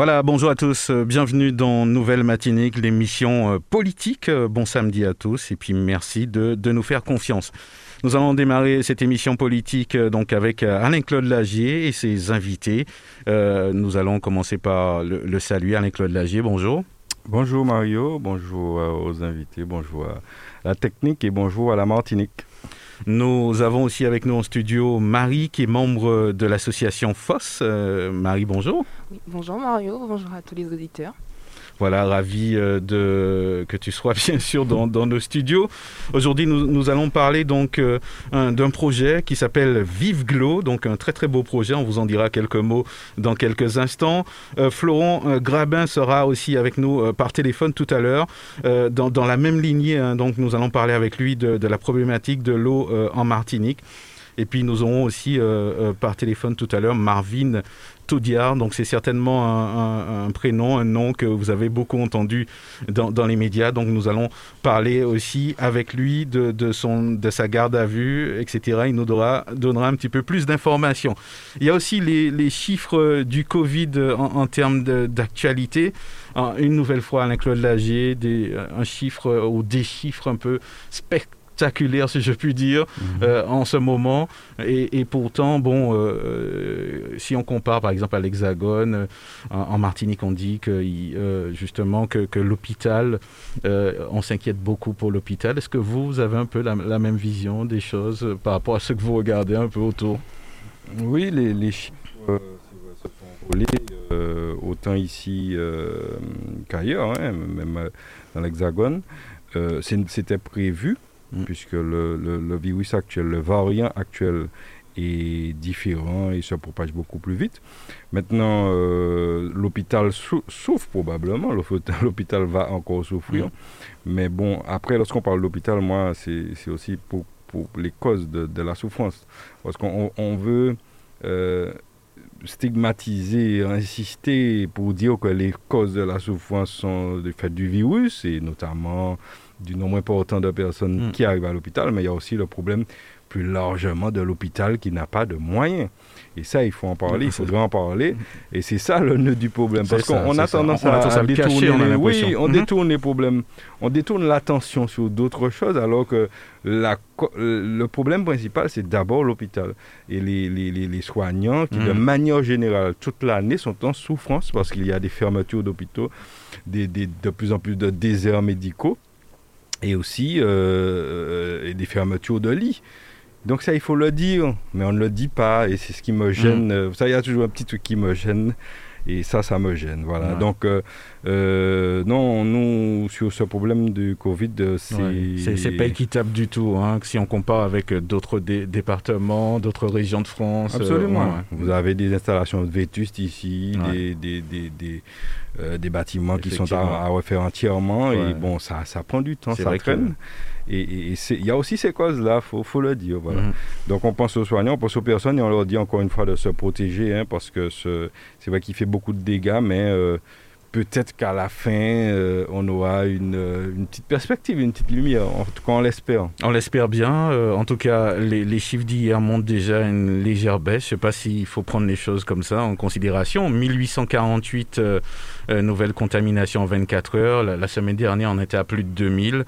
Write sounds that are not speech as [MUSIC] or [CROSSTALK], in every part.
Voilà, bonjour à tous, euh, bienvenue dans Nouvelle Matinique, l'émission euh, politique. Euh, bon samedi à tous et puis merci de, nous faire confiance. Nous allons démarrer cette émission politique donc avec Alain-Claude Lagier et ses invités. nous allons commencer par le, le. Alain-Claude Lagier, bonjour. Bonjour Mario, bonjour aux invités, bonjour à la technique et bonjour à la Martinique. Nous avons aussi avec nous en studio Marie, qui est membre de l'association FOSS. Euh, Marie, bonjour. bonjour Mario, bonjour à tous les auditeurs. Voilà, ravi euh, que tu sois [LAUGHS] bien sûr dans, nos studios. Aujourd'hui, nous, allons parler donc euh, d'un projet qui s'appelle Vive Glow, donc un très très beau projet. On vous en dira quelques mots dans quelques instants. Euh, Florent Grabin sera aussi avec nous par téléphone tout à l'heure dans, la même lignée. Hein. donc, nous allons parler avec lui de la problématique de l'eau en Martinique. Et puis nous aurons aussi par téléphone tout à l'heure Marvin donc c'est certainement un, prénom, un nom que vous avez beaucoup entendu dans, les médias. Donc nous allons parler aussi avec lui de, son, de sa garde à vue, etc. Il nous donnera, un petit peu plus d'informations. Il y a aussi les, chiffres du Covid en, termes d'actualité. Une nouvelle fois, Alain-Claude Lagier, un chiffre ou des chiffres un peu spectaculaires spectaculaire, si je puis dire, mhm. euh, en ce moment. Et, pourtant, bon, euh, euh, si on compare par exemple à l'Hexagone, en, Martinique, on dit que justement que, l'hôpital, on s'inquiète beaucoup pour l'hôpital. Est-ce que vous, avez un peu la, même vision des choses par rapport à ce que vous regardez un peu autour? Oui, les, chiffres se font voler autant ici qu'ailleurs, hein, même dans l'Hexagone. C'était prévu Mm. puisque le, virus actuel, le variant actuel est différent et se propage beaucoup plus vite. Maintenant, euh, l'hôpital souffre probablement, [LAUGHS] l'hôpital va encore souffrir. Mm. Mais bon, après, lorsqu'on parle d'hôpital, moi, c'est aussi pour, les causes de, la souffrance. Parce qu'on veut euh, stigmatiser, insister pour dire que les causes de la souffrance sont du fait du virus, et notamment du nombre important de personnes hmm. qui arrivent à l'hôpital, mais il y a aussi le problème plus largement de l'hôpital qui n'a pas de moyens. Et ça, il faut en parler, il [LAUGHS] faudrait en parler. [LAUGHS] Et c'est ça le nœud du problème. Parce qu'on a tendance à, détourner, on oui, on hmm. détourne les problèmes, on détourne l'attention sur d'autres choses, alors que la, le problème principal, c'est d'abord l'hôpital. Et les, les, les, soignants qui, de hmm. manière générale, toute l'année, sont en souffrance parce qu'il y a des fermetures d'hôpitaux, des, des, de plus en plus de déserts médicaux et aussi euh, euh, des fermetures de lits. Donc ça, il faut le dire, mais on ne le dit pas, et c'est ce qui me gêne. Mm. Ça, il y a toujours un petit truc qui me gêne, et ça, ça me gêne. Voilà. Donc, euh, non, nous, sur ce problème du Covid, c'est... C'est pas équitable du tout, hein, si on compare avec d'autres départements, d'autres régions de France. Absolument. Vous avez des installations vétustes ici, des, des, des euh, des bâtiments qui sont à, refaire entièrement. Et bon, ça, ça prend du temps, ça traîne. Et il y a aussi ces causes-là, il faut, le dire. Voilà. Mhm. Donc on pense aux soignants, on pense aux personnes et on leur dit encore une fois de se protéger, hein, parce que c'est vrai qu'il fait beaucoup de dégâts, mais euh, peut-être qu'à la fin, euh, on aura une, euh, une, petite perspective, une petite lumière. En tout cas, on l'espère. On l'espère bien. Euh, en tout cas, les, chiffres d'hier montrent déjà une légère baisse. Je ne sais pas s'il faut prendre les choses comme ça en considération. 1848 nouvelles contaminations en 24 heures. La, semaine dernière, on était à plus de 2000.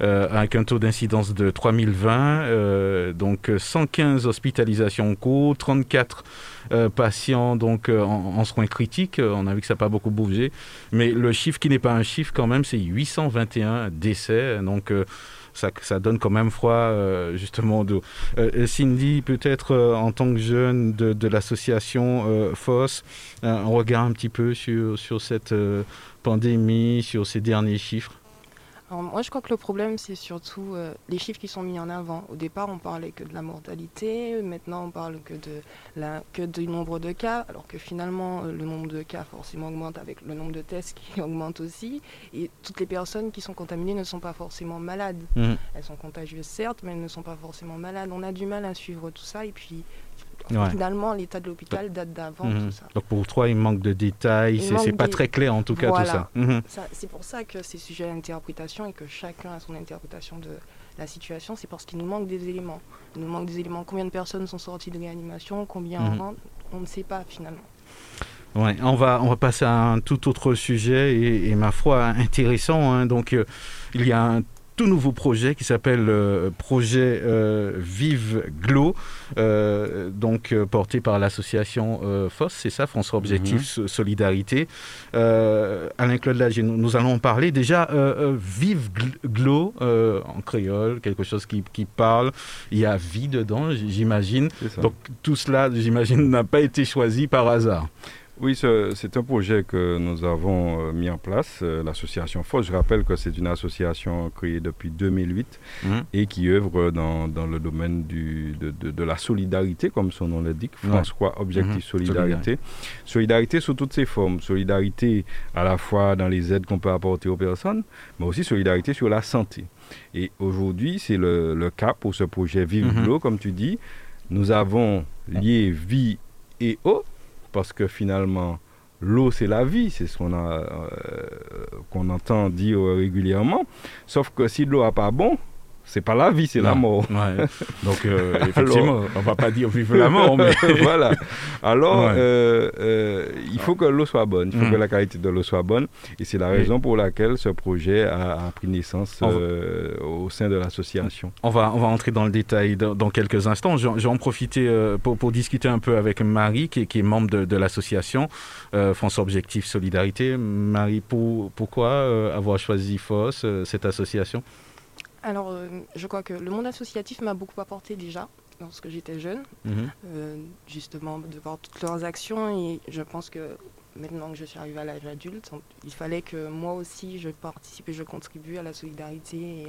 avec un taux d'incidence de 3020, donc 115 hospitalisations en cours, 34 euh, patients donc euh, en, soins critiques. Euh, on a vu que ça n'a pas beaucoup bougé. Mais le chiffre qui n'est pas un chiffre quand même, c'est 821 décès. Donc ça, ça, donne quand même froid, justement. De, Cindy, peut-être en tant que jeune de, l'association FOSS, un regard un petit peu sur, sur cette pandémie, sur ces derniers chiffres Alors, moi, je crois que le problème, c'est surtout euh, les chiffres qui sont mis en avant. Au départ, on parlait que de la mortalité, maintenant, on parle que, de la, que du nombre de cas, alors que finalement, euh, le nombre de cas forcément augmente avec le nombre de tests qui [LAUGHS] augmente aussi. Et toutes les personnes qui sont contaminées ne sont pas forcément malades. Mhm. Elles sont contagieuses, certes, mais elles ne sont pas forcément malades. On a du mal à suivre tout ça. Et puis, Ouais. finalement, l'état de l'hôpital date d'avant Mhm. tout ça. Donc pour toi, il manque de détails, Il c'est pas des- très clair en tout cas tout ça. Ça- C'est pour ça que c'est sujet à interprétation et que chacun a son interprétation de la situation. C'est parce qu'il nous manque des éléments. Il nous manque des éléments. Combien de personnes sont sorties de réanimation Combien Mhm. rentrent On ne sait pas finalement. Ouais, on va on va passer à un tout autre sujet et, et ma foi intéressant. hein. Donc euh, il y a un tout nouveau projet qui s'appelle euh, projet euh, Vive Glo, euh, donc porté par l'association euh, FOS, c'est ça, François Objectif So- Solidarité. Euh, Alain Claude Lagier, nous, nous allons en parler déjà. Vive Gl- Glo en créole, quelque chose qui, qui parle. Il y a vie dedans, j'imagine. Donc tout cela, j'imagine, n'a pas été choisi par hasard. Oui, ce- c'est un projet que nous avons euh, mis en place, euh, l'association FOS. Je rappelle que c'est une association créée depuis 2008 Mhm. et qui œuvre dans, dans le domaine du, de, de- de la solidarité, comme son nom l'indique. Ouais. François Objectif Mhm. Solidarité. Solidarité sous toutes ses formes. Solidarité à la fois dans les aides qu'on peut apporter aux personnes, mais aussi solidarité sur la santé. Et aujourd'hui, c'est le, le cas pour ce projet Vive. L'eau, comme tu dis. Nous avons lié vie et eau, parce que finalement, l'eau, c'est la vie, c'est ce qu'on euh, qu'on entend dire régulièrement. Sauf que si l'eau n'a pas bon, c'est pas la vie, c'est la mort. Ouais. Donc, euh, [LAUGHS] effectivement, on va pas dire vive la mort, mais. [LAUGHS] voilà. Alors, Ouais. euh, euh, il faut que l'eau soit bonne, il faut Mm. que la qualité de l'eau soit bonne. Et c'est la Oui. raison pour laquelle ce projet a, a pris naissance va- au sein de l'association. On va, on va entrer dans le détail dans, dans quelques instants. Je, vais en profiter pour, pour discuter un peu avec Marie, qui, est- qui est membre de, de l'association France Objectif Solidarité. Marie, pour- pourquoi avoir choisi FOS, euh, cette association? Alors, euh, je crois que le monde associatif m'a beaucoup apporté déjà lorsque j'étais jeune, Mhm. euh, justement de voir toutes leurs actions et je pense que maintenant que je suis arrivée à l'âge adulte, il fallait que moi aussi je participe et je contribue à la solidarité et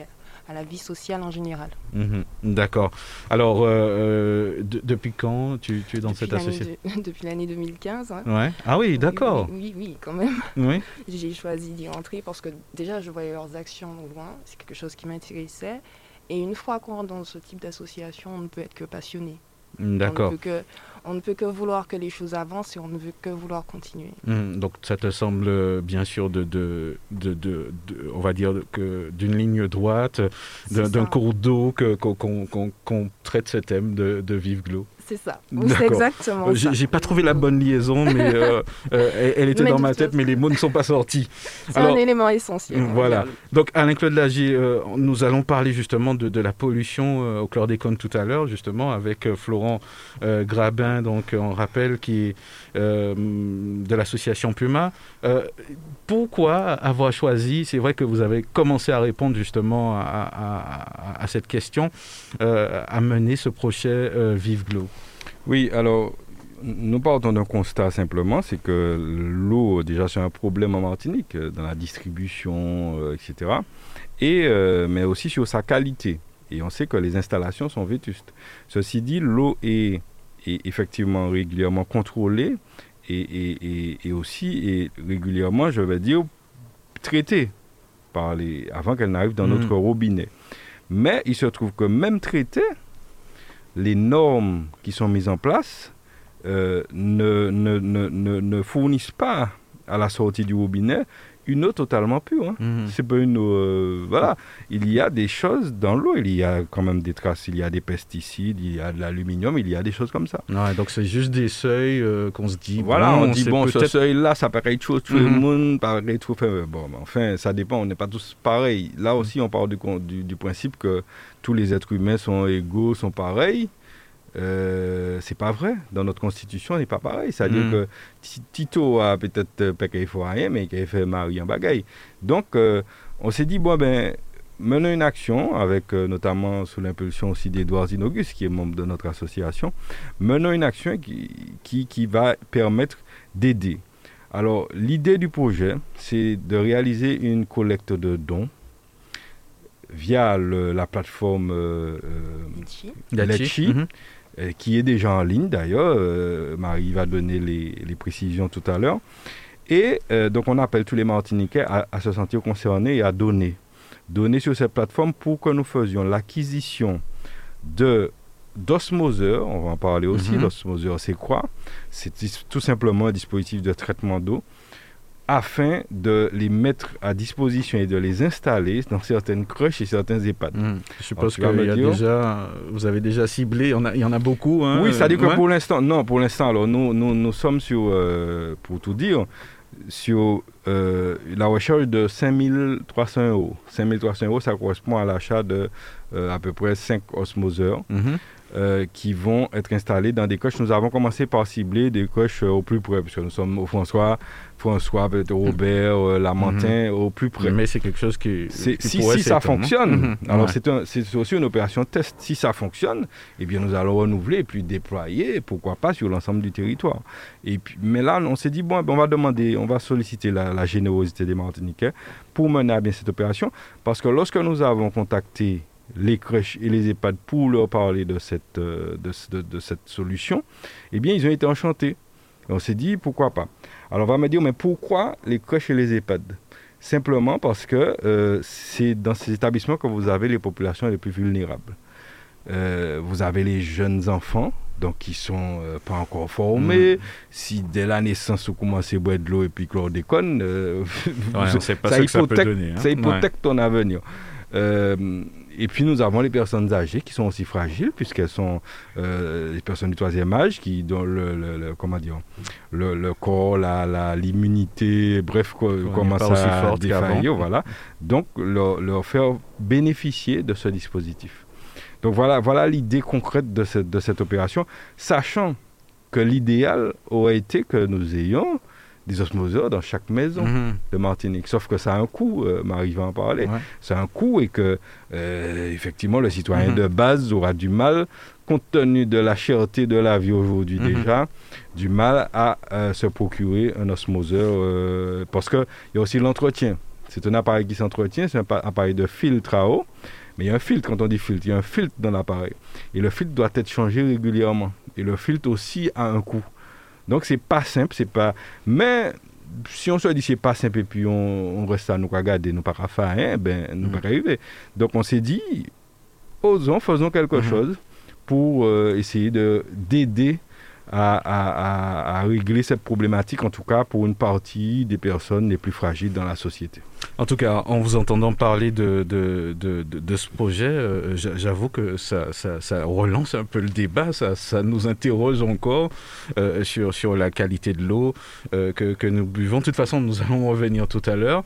à la vie sociale en général. Mhm. D'accord. Alors, euh, euh, de- depuis quand tu, tu es dans Depuis cette association de- [LAUGHS] Depuis l'année 2015. hein. Ouais. Ah oui, d'accord. Oui, oui, oui, quand même. [LAUGHS] Oui. J'ai choisi d'y entrer parce que déjà je voyais leurs actions au loin, c'est quelque chose qui m'intéressait. Et une fois qu'on rentre dans ce type d'association, on ne peut être que passionné. D'accord. On ne, peut que, on ne peut que vouloir que les choses avancent et on ne veut que vouloir continuer. Mhm. Donc, ça te semble bien sûr de, de, de, on va dire que d'une ligne droite, d'un cours d'eau qu'on qu'on traite ce thème de, de Vive Glo. C'est ça. C'est exactement J'ai ça. j'ai pas trouvé la bonne liaison, mais euh, [LAUGHS] euh, elle, était Mais dans ma tête, mais les mots ne sont pas sortis. C'est un élément essentiel. va voilà. Donc, Alain-Claude Lagier, euh, nous allons parler justement de, de la pollution euh, au chlordécone tout à l'heure, justement, avec euh, Florent euh, Grabin, donc on rappelle, qui est euh, de l'association Puma. Euh, pourquoi avoir choisi, c'est vrai que vous avez commencé à répondre justement à, à- à- à cette question, euh, à mener ce projet euh, Vive Glo Oui, alors, nous partons d'un constat simplement, c'est que l'eau, déjà, c'est un problème en Martinique, euh, dans la distribution, euh, etc. Et, euh, mais aussi sur sa qualité. Et on sait que les installations sont vétustes. Ceci dit, l'eau est, est effectivement régulièrement contrôlée et, et- et- et aussi est régulièrement, je vais dire, traitée par les, avant qu'elle n'arrive dans Mhm. notre robinet. Mais il se trouve que même traitée, les normes qui sont mises en place euh, ne, fournissent pas à la sortie du robinet une eau totalement pure. hein. Mhm. C'est pas une eau. euh, voilà. Il y a des choses dans l'eau. Il y a quand même des traces. Il y a des pesticides, il y a de l'aluminium, il y a des choses comme ça. Ouais, donc c'est juste des seuils euh, qu'on se dit. Voilà, bon, on dit bon, ce seuil-là, ça paraît être chose, tout le Mhm. monde paraît trop fait. Bon, enfin, ça dépend, on n'est pas tous pareils. Là aussi, on du, du, du principe que tous les êtres humains sont égaux, sont pareils. Euh, c'est pas vrai. Dans notre constitution, on n'est pas pareil. C'est-à-dire Mhm. que Ti- Tito a peut-être euh, pas qu'il faut rien, mais qu'il a fait Marie en bagaille. Donc, euh, on s'est dit, bon, ben, menons une action, avec euh, notamment sous l'impulsion aussi d'Edouard Zinogus, qui est membre de notre association, menons une action qui, qui, qui va permettre d'aider. Alors, l'idée du projet, c'est de réaliser une collecte de dons via la plateforme Letchi, mhm. Qui est déjà en ligne d'ailleurs. Marie va donner les, précisions tout à l'heure. Et donc on appelle tous les Martiniquais à, à, se sentir concernés et à donner. Donner sur cette plateforme pour que nous faisions l'acquisition de d'osmoseur, on va en parler aussi. Mhm. L'osmoseur, c'est quoi? C'est tout simplement un dispositif de traitement d'eau afin de les mettre à disposition et de les installer dans certaines crèches et certains EHPAD. Mhm. Je suppose que déjà, vous avez déjà ciblé, il y en a beaucoup. Hein, oui, ça dit que pour l'instant, non, pour l'instant, alors nous, nous, nous sommes sur, euh, pour tout dire, sur euh, la recherche de 5300 euros. 5300 euros, ça correspond à l'achat de euh, à peu près 5 osmoseurs. Mhm. Euh, qui vont être installés dans des coches. Nous avons commencé par cibler des coches au plus près, puisque nous sommes au François, François, Robert, euh, Lamantin, mhm. au plus près. Mais c'est quelque chose qui. si, si ça fonctionne, mhm. alors c'est aussi une opération test. Si ça fonctionne, eh bien nous allons renouveler et puis déployer, pourquoi pas, sur l'ensemble du territoire. Et puis, mais là, on s'est dit, bon, ben, on va demander, on va solliciter la, la générosité des Martiniquais pour mener à bien cette opération, parce que lorsque nous avons contacté les crèches et les EHPAD pour leur parler de cette, euh, de, de, cette solution, eh bien, ils ont été enchantés. on s'est dit, pourquoi pas Alors, on va me dire, mais pourquoi les crèches et les EHPAD? Simplement parce que euh, c'est dans ces établissements que vous avez les populations les plus vulnérables. Euh, vous avez les jeunes enfants, donc qui sont pas encore formés. Mmh. Si dès la naissance vous commencez à boire de l'eau et puis chlordécone, euh, ça, hypothèque, hein. ça, hypothèque, ton avenir. Et puis nous avons les personnes âgées qui sont aussi fragiles puisqu'elles sont euh, les personnes du troisième âge qui dont le, comment dire le, corps, la, l'immunité, bref, commence à défaillir, voilà. Donc leur, leur, faire bénéficier de ce dispositif. Donc voilà, voilà l'idée concrète de cette, de cette opération, sachant que l'idéal aurait été que nous ayons des osmoseurs dans chaque maison mhm. de Martinique. Sauf que ça a un coût, euh, Marie va en parler. Ça a un coût et que, euh, effectivement, le citoyen mhm. de base aura du mal, compte tenu de la cherté de la vie aujourd'hui mhm. déjà, du mal à euh, se procurer un osmoseur parce qu'il y a aussi l'entretien. C'est un appareil qui s'entretient, c'est un appareil de filtre à eau. Mais il y a un filtre, quand on dit filtre, il y a un filtre dans l'appareil. Et le filtre doit être changé régulièrement. Et le filtre aussi a un coût. Donc c'est pas simple, c'est pas. Mais si on se dit c'est pas simple et puis on, reste à nous regarder, nous pas faire, hein, ben nous pas mm. arriver. Donc on s'est dit, osons, faisons quelque mm-hmm. chose pour euh, essayer de d'aider à, régler cette problématique, en tout cas pour une partie des personnes les plus fragiles dans la société. En tout cas, en vous entendant parler de, de, de, de ce projet, euh, j'avoue que ça, ça, ça, relance un peu le débat, ça, ça nous interroge encore euh, sur, sur la qualité de l'eau euh, que, que, nous buvons. De toute façon, nous allons revenir tout à l'heure,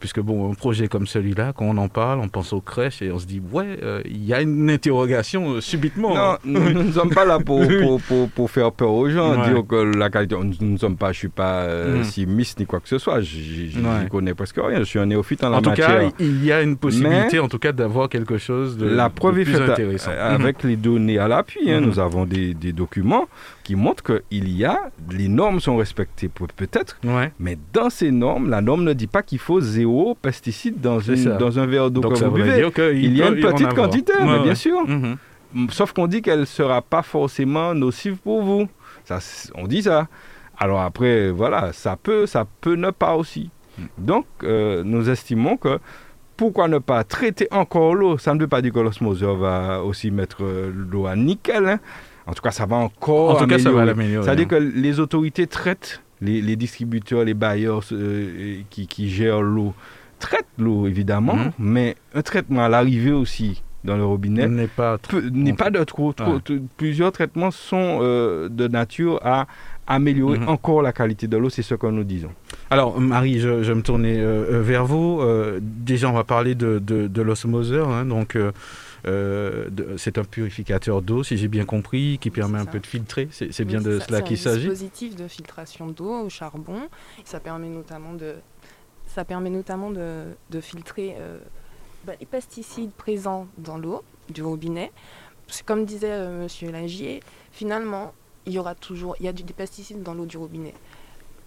puisque bon, un projet comme celui-là, quand on en parle, on pense aux crèches et on se dit, ouais, il y a une interrogation subitement. Non, [LAUGHS] nous, ne sommes pas là pour, pour, pour, pour faire peur aux gens, dire que la qualité, nous ne sommes pas, je suis pas mm. si miss ni quoi que ce soit, je ne connais presque rien je suis un néophyte en, la matière. En tout cas, il y a une possibilité, en tout cas, d'avoir quelque chose de, la preuve plus intéressant. avec les données à l'appui, hein, mhm. nous avons des, documents qui montrent qu'il y a, les normes sont respectées peut-être, mais dans ces normes, la norme ne dit pas qu'il faut zéro pesticide dans, dans un verre d'eau que vous buvez. Il y a une petite quantité, bien sûr. Mhm. Sauf qu'on dit qu'elle ne sera pas forcément nocive pour vous. Ça, on dit ça. Alors après, voilà, ça peut, ça peut ne pas aussi. Donc, euh, nous estimons que pourquoi ne pas traiter encore l'eau? Ça ne veut pas dire que l'osmoseur va aussi mettre euh, l'eau à nickel. Hein. En tout cas, ça va encore en tout Cas, ça va l'améliorer. C'est-à-dire hein. que les autorités traitent, les, distributeurs, les bailleurs euh, qui, gèrent l'eau, traitent l'eau, évidemment, mhm. mais un traitement à l'arrivée aussi dans le robinet n'est pas, n'est pas de trop. Plusieurs traitements sont de nature à améliorer mhm. encore la qualité de l'eau, c'est ce que nous disons. Alors, Marie, je, vais me tourner euh, euh, vers vous. Euh, déjà, on va parler de, de, l'osmoseur. Hein, donc, c'est un purificateur d'eau, si j'ai bien compris, qui permet un peu de filtrer. C'est bien de cela qu'il s'agit. C'est un dispositif de filtration d'eau au charbon. Ça permet notamment de, ça permet notamment de, de filtrer bah, les pesticides présents dans l'eau du robinet. Comme disait Monsieur Lagier, finalement, il y aura toujours, il y a des pesticides dans l'eau du robinet.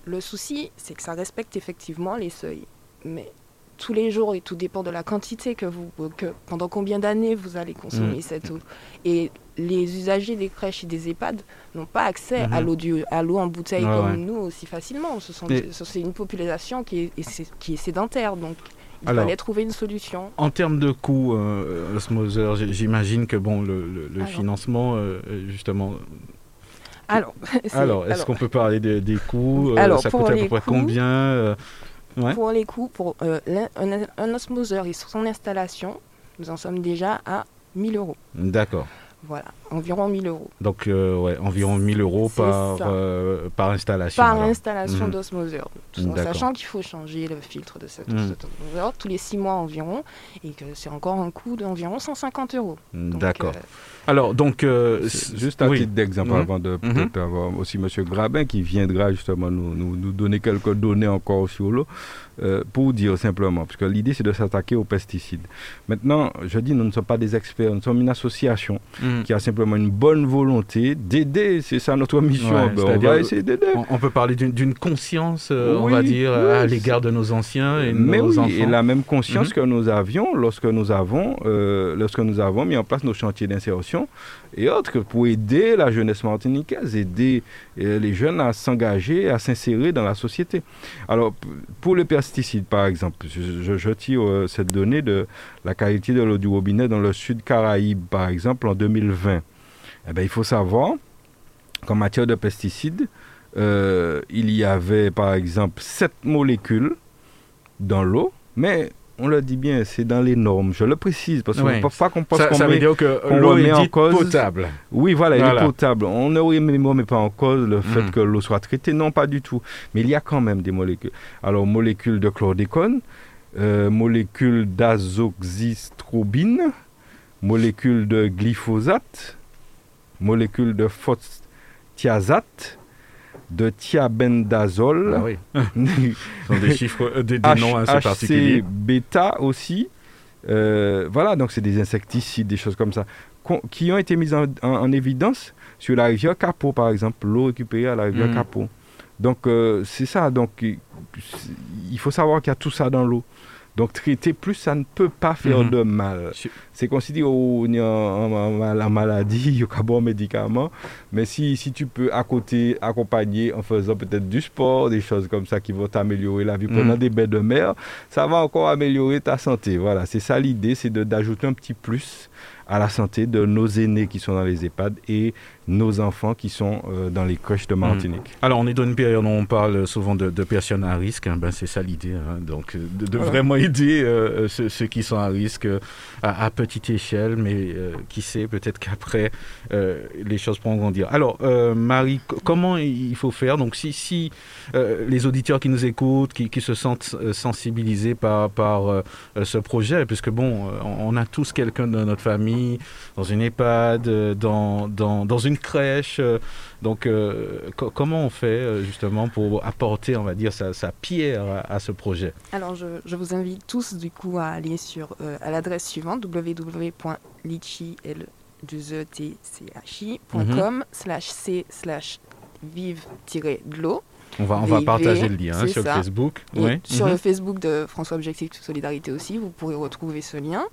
Le souci, c'est que ça respecte effectivement les seuils. Mais tous les jours et tout dépend de la quantité que vous, que pendant combien d'années vous allez consommer Mm. cette eau. Et les usagers des crèches et des EHPAD n'ont pas accès à Mhm. l'eau du- à l'eau en bouteille Ouais, comme ouais. nous aussi facilement. Ce sont, Et- c'est une population qui est, qui est sédentaire, donc il Alors- fallait trouver une solution. En termes de coûts, euh, Osmoser, j'imagine que bon, le, le- financement, euh, justement. [LAUGHS] Alors, est-ce qu'on peut parler des- des coûts euh, Alors, Ça coûte à peu près coûts- combien euh, ouais Pour les coûts, pour euh, l'in- un, un osmoseur et son installation, nous en sommes déjà à 1000 euros. D'accord. Voilà, environ 1000 euros. Donc, euh, ouais, environ 1000 euros par, euh, par installation. Par alors. installation Mhm. d'osmoseur. Tout en sachant qu'il faut changer le filtre de cet, Mhm. cet osmoseur tous les 6 mois environ et que c'est encore un coût d'environ 150 euros. Donc, D'accord. euh, Alors, donc. euh, Juste à oui. titre d'exemple, Mhm. avant de peut-être avoir aussi M. Grabin qui viendra justement nous, nous, nous donner quelques données encore sur l'eau, euh, pour dire simplement, parce que l'idée c'est de s'attaquer aux pesticides. Maintenant, je dis, nous ne sommes pas des experts, nous sommes une association Mhm. qui a simplement une bonne volonté d'aider, c'est ça notre mission. Ouais, Ben, on c'est-à-dire- va essayer d'aider. On, on peut parler d'une- conscience, euh, on va dire, oui, à l'égard de nos anciens et de Mais nos oui, enfants. et la même conscience Mhm. que nous avions lorsque nous avons, euh, lorsque nous avons mis en place nos chantiers d'insertion et autres pour aider la jeunesse martiniquaise, aider euh, les jeunes à s'engager, à s'insérer dans la société. Alors, pour les pesticides, par exemple, je, tire euh, cette donnée de la qualité de l'eau du robinet dans le sud Caraïbe, par exemple, en 2020. Eh ben, il faut savoir qu'en matière de pesticides, euh, il y avait, par exemple, sept molécules dans l'eau, mais on le dit bien, c'est dans les normes. Je le précise parce qu'on ne peut pas qu'on pense qu'on veut dire que l'eau est en dite cause- potable. Oui, voilà, Voilà. il est potable. On ne remet pas en cause le fait Mhm. que l'eau soit traitée, non, pas du tout. Mais il y a quand même des molécules. Alors, molécules de chlordécone, euh, molécules d'azoxystrobine, molécules de glyphosate, molécules de phosphatiazate, de thiabendazole. Ah oui. [LAUGHS] Ce sont des chiffres, euh, des, des H- noms assez HC particuliers. bêta aussi. Euh, voilà, donc c'est des insecticides, des choses comme ça, qui ont été mises en, en- en évidence sur la rivière Capot, par exemple, l'eau récupérée à la rivière Mhm. Capot. Donc euh, c'est ça, donc il faut savoir qu'il y a tout ça dans l'eau. Donc traiter plus, ça ne peut pas faire Mhm. de mal. C'est considéré y a la maladie, il y a bon médicament. Mais si, si tu peux à côté accompagner en faisant peut-être du sport, des choses comme ça qui vont t'améliorer la vie Mhm. pendant des bains de mer, ça va encore améliorer ta santé. Voilà, c'est ça l'idée, c'est d'ajouter un petit plus à la santé de nos aînés qui sont dans les EHPAD et nos enfants qui sont euh, dans les crèches de Martinique. Alors, on est dans une période où on parle souvent de, de personnes à risque. hein. Ben, c'est ça l'idée. hein. Donc, euh, de, de Voilà. vraiment aider euh, ceux, ceux qui sont à risque euh, à, à petite échelle. Mais euh, qui sait, peut-être qu'après, euh, les choses pourront grandir. Alors, euh, Marie, comment il faut faire? Donc, si, si euh, les auditeurs qui nous écoutent, qui, qui se sentent sensibilisés par, par euh, ce projet, puisque bon, on on a tous quelqu'un dans notre famille, dans une EHPAD, dans, dans, dans une crèche. euh, donc, euh, co- comment on fait euh, justement pour apporter, on va dire, sa, sa pierre à, à ce projet? Alors, je, je vous invite tous du coup à aller sur à l'adresse suivante www.litchi.com slash c slash vive-de l'eau. On va, on va partager le lien hein, sur le. Facebook. Ouais. sur Mhm. le Facebook de François Objectif Solidarité aussi, vous pourrez retrouver ce lien.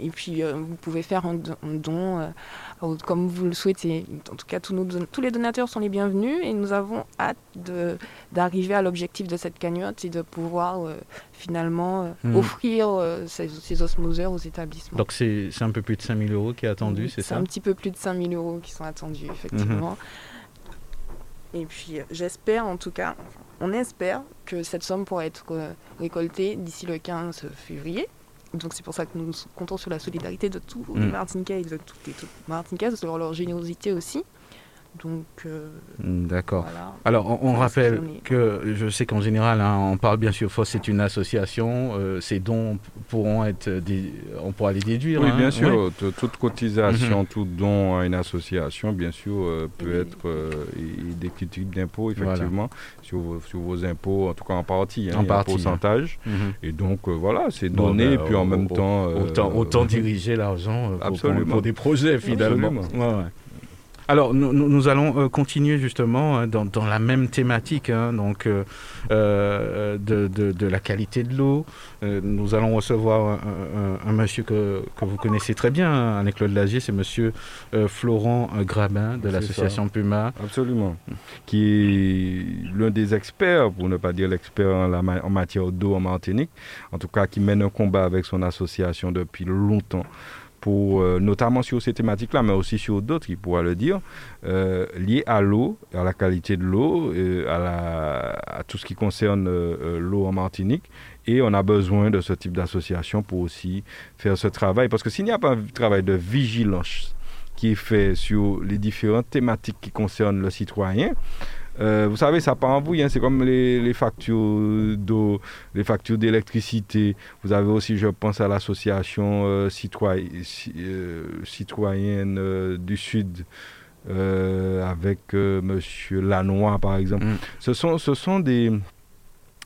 Et puis, euh, vous pouvez faire un don, euh, comme vous le souhaitez. En tout cas, tous, nos don- tous les donateurs sont les bienvenus et nous avons hâte de- d'arriver à l'objectif de cette cagnotte et de pouvoir euh, finalement Mhm. offrir ces, ces osmoseurs aux établissements. Donc, c'est c'est un peu plus de 5000 euros qui est attendu, c'est ça un petit peu plus de 5000 euros qui sont attendus, effectivement. Et puis, j'espère en tout cas, on espère que cette somme pourra être récoltée d'ici le 15 février. Donc, c'est pour ça que nous comptons sur la solidarité de tous les Mm. Martiniquais et de toutes les Martiniquaises, sur leur générosité aussi. Donc, euh, Mm, D'accord. voilà. Alors, on, rappelle que je sais qu'en général, hein, on parle bien sûr, FOS c'est une association, euh, ces dons pourront être, dé- on pourra les déduire. Oui, hein, bien sûr, toute cotisation, tout don à une association, bien sûr, euh, peut Et- être euh, critiques d'impôts, Voilà. effectivement, sur, vos, sur vos impôts, en tout cas en partie, hein, En il y a un partie, hein. pourcentage. Mhm. Et donc, euh, voilà, c'est Bon, donné, ben, et puis en au- même au- temps... euh, Autant, autant [LAUGHS] diriger l'argent pour, des projets finalement. Absolument. Ouais, ouais. Alors, nous, nous allons euh, continuer justement hein, dans, dans, la même thématique, hein, donc euh, euh, de, de, de, la qualité de l'eau. Euh, nous allons recevoir un, un, un, monsieur que, que vous connaissez très bien, hein, avec Claude Lagier, c'est monsieur euh, Florent Grabin de l'association Puma. Absolument. Qui est l'un des experts, pour ne pas dire l'expert en, en, matière d'eau en Martinique, en tout cas qui mène un combat avec son association depuis longtemps euh, notamment sur ces thématiques-là, mais aussi sur d'autres, il pourra le dire, euh, liées à l'eau, à la qualité de l'eau, euh, à, à, tout ce qui concerne euh, l'eau en Martinique. Et on a besoin de ce type d'association pour aussi faire ce travail. Parce que s'il n'y a pas un travail de vigilance qui est fait sur les différentes thématiques qui concernent le citoyen, euh, vous savez, ça part en bouille. Hein. C'est comme les, les factures d'eau, les factures d'électricité. Vous avez aussi, je pense, à l'association euh, citoy euh, citoyenne du Sud. avec Monsieur Lanois, par exemple. Mm. Ce, sont, ce sont des,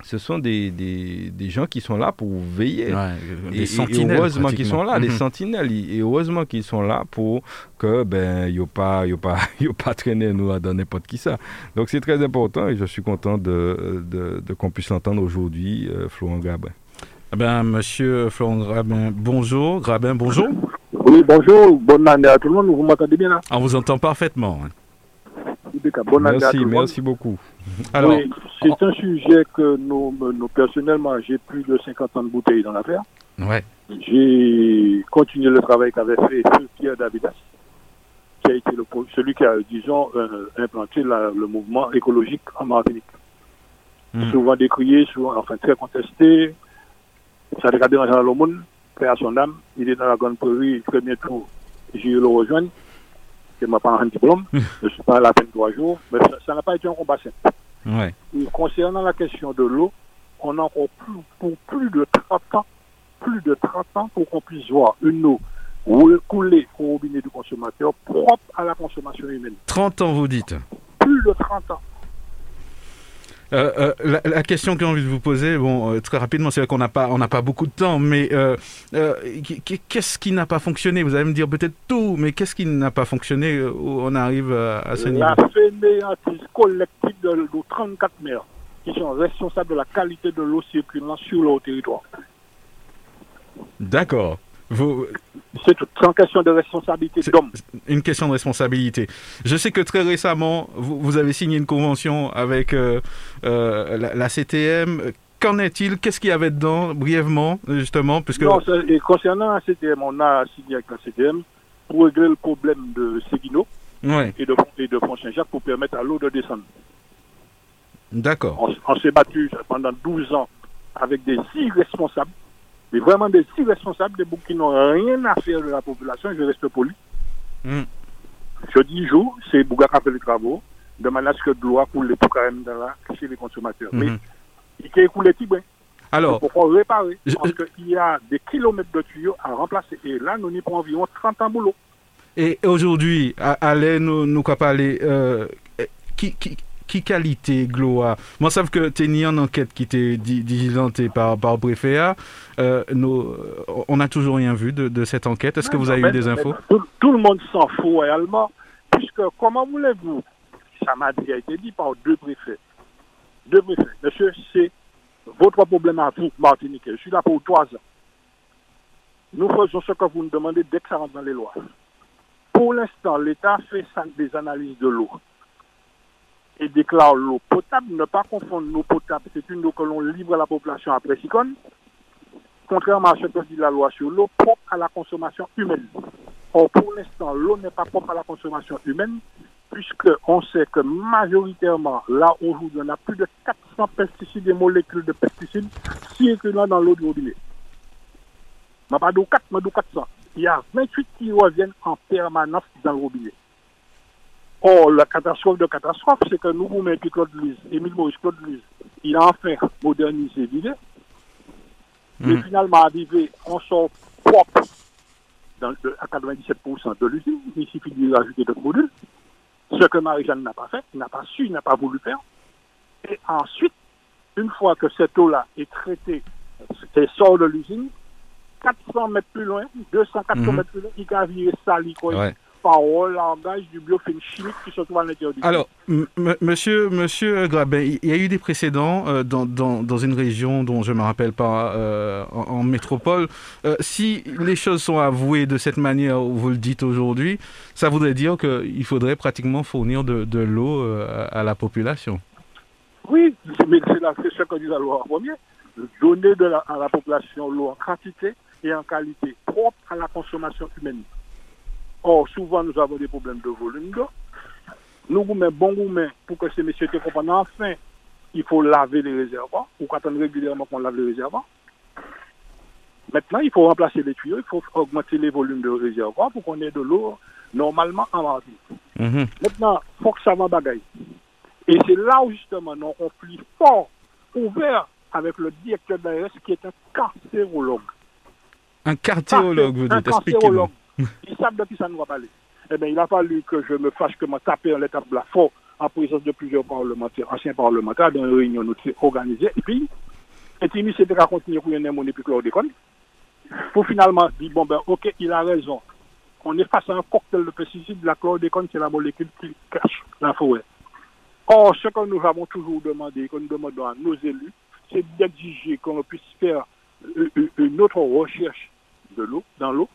ce sont des, des, des, gens qui sont là pour veiller. Ouais, et, et, heureusement qu'ils sont là, mm -hmm. des sentinelles. Et heureusement qu'ils sont là pour que ben il pas il pas [LAUGHS] il pas traîner nous dans n'importe qui ça. Donc c'est très important et je suis content de, de, de qu'on puisse l'entendre aujourd'hui, euh, Florent Grabin. Eh ben, monsieur Florent Grabin, bonjour. Grabin, bonjour. Oui, bonjour. Bonne année à tout le monde. Vous m'entendez bien là? On vous entend parfaitement. Bonne année merci, à tout le monde. merci beaucoup. [LAUGHS] Alors, oui, c'est un sujet que nous, nous personnellement, j'ai plus de 50 ans de bouteilles dans l'affaire. Ouais. J'ai continué le travail qu'avait fait Pierre Davidas, qui a été le, celui qui a, disons, euh, implanté la, le mouvement écologique en Martinique. Mmh. Souvent décrié, souvent, enfin, très contesté. Ça a dérangé dans le monde, paix à son âme. Il est dans la grande prairie, très bientôt, j'ai eu le rejoindre je ne pas un diplôme, je suis pas à la peine trois jours, mais ça n'a pas été un combat simple. Ouais. Concernant la question de l'eau, on a encore plus, pour plus de 30 ans, plus de 30 ans pour qu'on puisse voir une eau couler au robinet du consommateur propre à la consommation humaine. 30 ans, vous dites Plus de 30 ans. Euh, euh, la, la, question que j'ai envie de vous poser, bon, euh, très rapidement, c'est vrai qu'on n'a pas, on n'a pas beaucoup de temps, mais qu'est-ce qui n'a pas fonctionné? Vous allez me dire peut-être tout, mais qu'est-ce qui n'a pas fonctionné où on arrive à, à ce niveau? La fainéantise collective de nos 34 maires qui sont responsables de la qualité de l'eau circulant sur leur territoire. D'accord. Vous... C'est une question de responsabilité d'homme. Une question de responsabilité. Je sais que très récemment, vous, vous avez signé une convention avec euh, euh, la, la, CTM. Qu'en est-il? Qu'est-ce qu'il y avait dedans, brièvement, justement puisque... Non, et concernant la CTM, on a signé avec la CTM pour régler le problème de Séguino ouais. et de, et de Pont-Saint-Jacques pour permettre à l'eau de descendre. D'accord. On, on s'est battu pendant 12 ans avec des irresponsables mais vraiment des irresponsables, des boucs qui n'ont rien à faire de la population, je reste poli. Mm. Je dis jour, c'est Bouga qui a fait les travaux, de manière à ce que de l'eau coule tout quand même dans la, chez les consommateurs. Mm -hmm. Mais il a coulé tout. Alors, pourquoi réparer je, Parce qu'il y a des kilomètres de tuyaux à remplacer. Et là, nous n'y pour environ 30 ans boulot. Et aujourd'hui, allez nous, nous parler, euh, qui, qui, qui qualité gloa? Moi savent que tu en enquête qui était diligentée par par préfet euh, nous, on n'a toujours rien vu de, de cette enquête. Est-ce que vous avez eu des infos? tout, tout, le monde s'en fout réellement puisque comment voulez-vous? Ça m'a déjà été dit par deux préfets. Deux préfets. Monsieur c'est votre problème à vous Martinique. Je suis là pour trois ans. Nous faisons ce que vous nous demandez dès que ça rentre dans les lois. Pour l'instant l'État fait des analyses de l'eau et déclare l'eau potable. Ne pas confondre l'eau potable, c'est une eau que l'on livre à la population après Sicone, contrairement à ce que dit la loi sur l'eau, propre à la consommation humaine. Or, pour l'instant, l'eau n'est pas propre à la consommation humaine, puisqu'on sait que majoritairement, là, aujourd'hui, on a plus de 400 pesticides et molécules de pesticides circulant dans l'eau du robinet. Je pas 4, mais 400. Il y a 28 qui reviennent en permanence dans le robinet. Or, la catastrophe de catastrophe, c'est que nous, vous mettez Claude Lise, Émile Maurice Claude Lise, il a enfin modernisé l'idée, mais mmh. finalement, arrivé, on sort propre dans le, à 97% de l'usine, il suffit de rajouter d'autres modules, ce que Marie-Jeanne n'a pas fait, n'a pas su, n'a pas voulu faire. Et ensuite, une fois que cette eau-là est traitée et sort de l'usine, 400 mètres plus loin, 280 mmh. mètres plus loin, il a viré sali, quoi. Ouais parole, langage du biofilm chimique qui se trouve à l'intérieur du Alors, monsieur, monsieur Grabin, il y a eu des précédents euh, dans, dans, dans, une région dont je ne me rappelle pas, euh, en, métropole. Euh, si les choses sont avouées de cette manière, vous le dites aujourd'hui, ça voudrait dire qu'il faudrait pratiquement fournir de, de l'eau à la population. Oui, mais c'est ce que dit la loi premier. Donner de à la population l'eau en quantité et en qualité propre à la consommation humaine. Or, souvent, nous avons des problèmes de volume d'eau. Nous vous mettons bon gourmet pour que ces messieurs te comprennent. Enfin, il faut laver les réservoirs, ou attendre régulièrement qu'on lave les réservoirs. Maintenant, il faut remplacer les tuyaux, il faut augmenter les volumes de réservoirs pour qu'on ait de l'eau normalement en Martinique. Mhm. Maintenant, il faut que ça va bagaille. Et c'est là où justement, nos conflits forts, ouverts avec le directeur de l'ARS qui est un carcérologue. Un cardiologue, vous dites, expliquez-moi. Ils savent de qui ça nous va parler. Eh bien, il a fallu que je me fâche que m'a tapé en l'étape de la fort en présence de plusieurs parlementaires, anciens parlementaires, dans une réunion organisée. Et puis, et puis, c'était à continuer pour une mon épique chlordécone. Pour finalement dire, bon, ben, ok, il a raison. On est face à un cocktail de pesticides. La chlordécone, c'est la molécule qui cache la forêt. Or, ce que nous avons toujours demandé, que nous demandons à nos élus, c'est d'exiger qu'on puisse faire une autre recherche de l'eau, dans l'eau,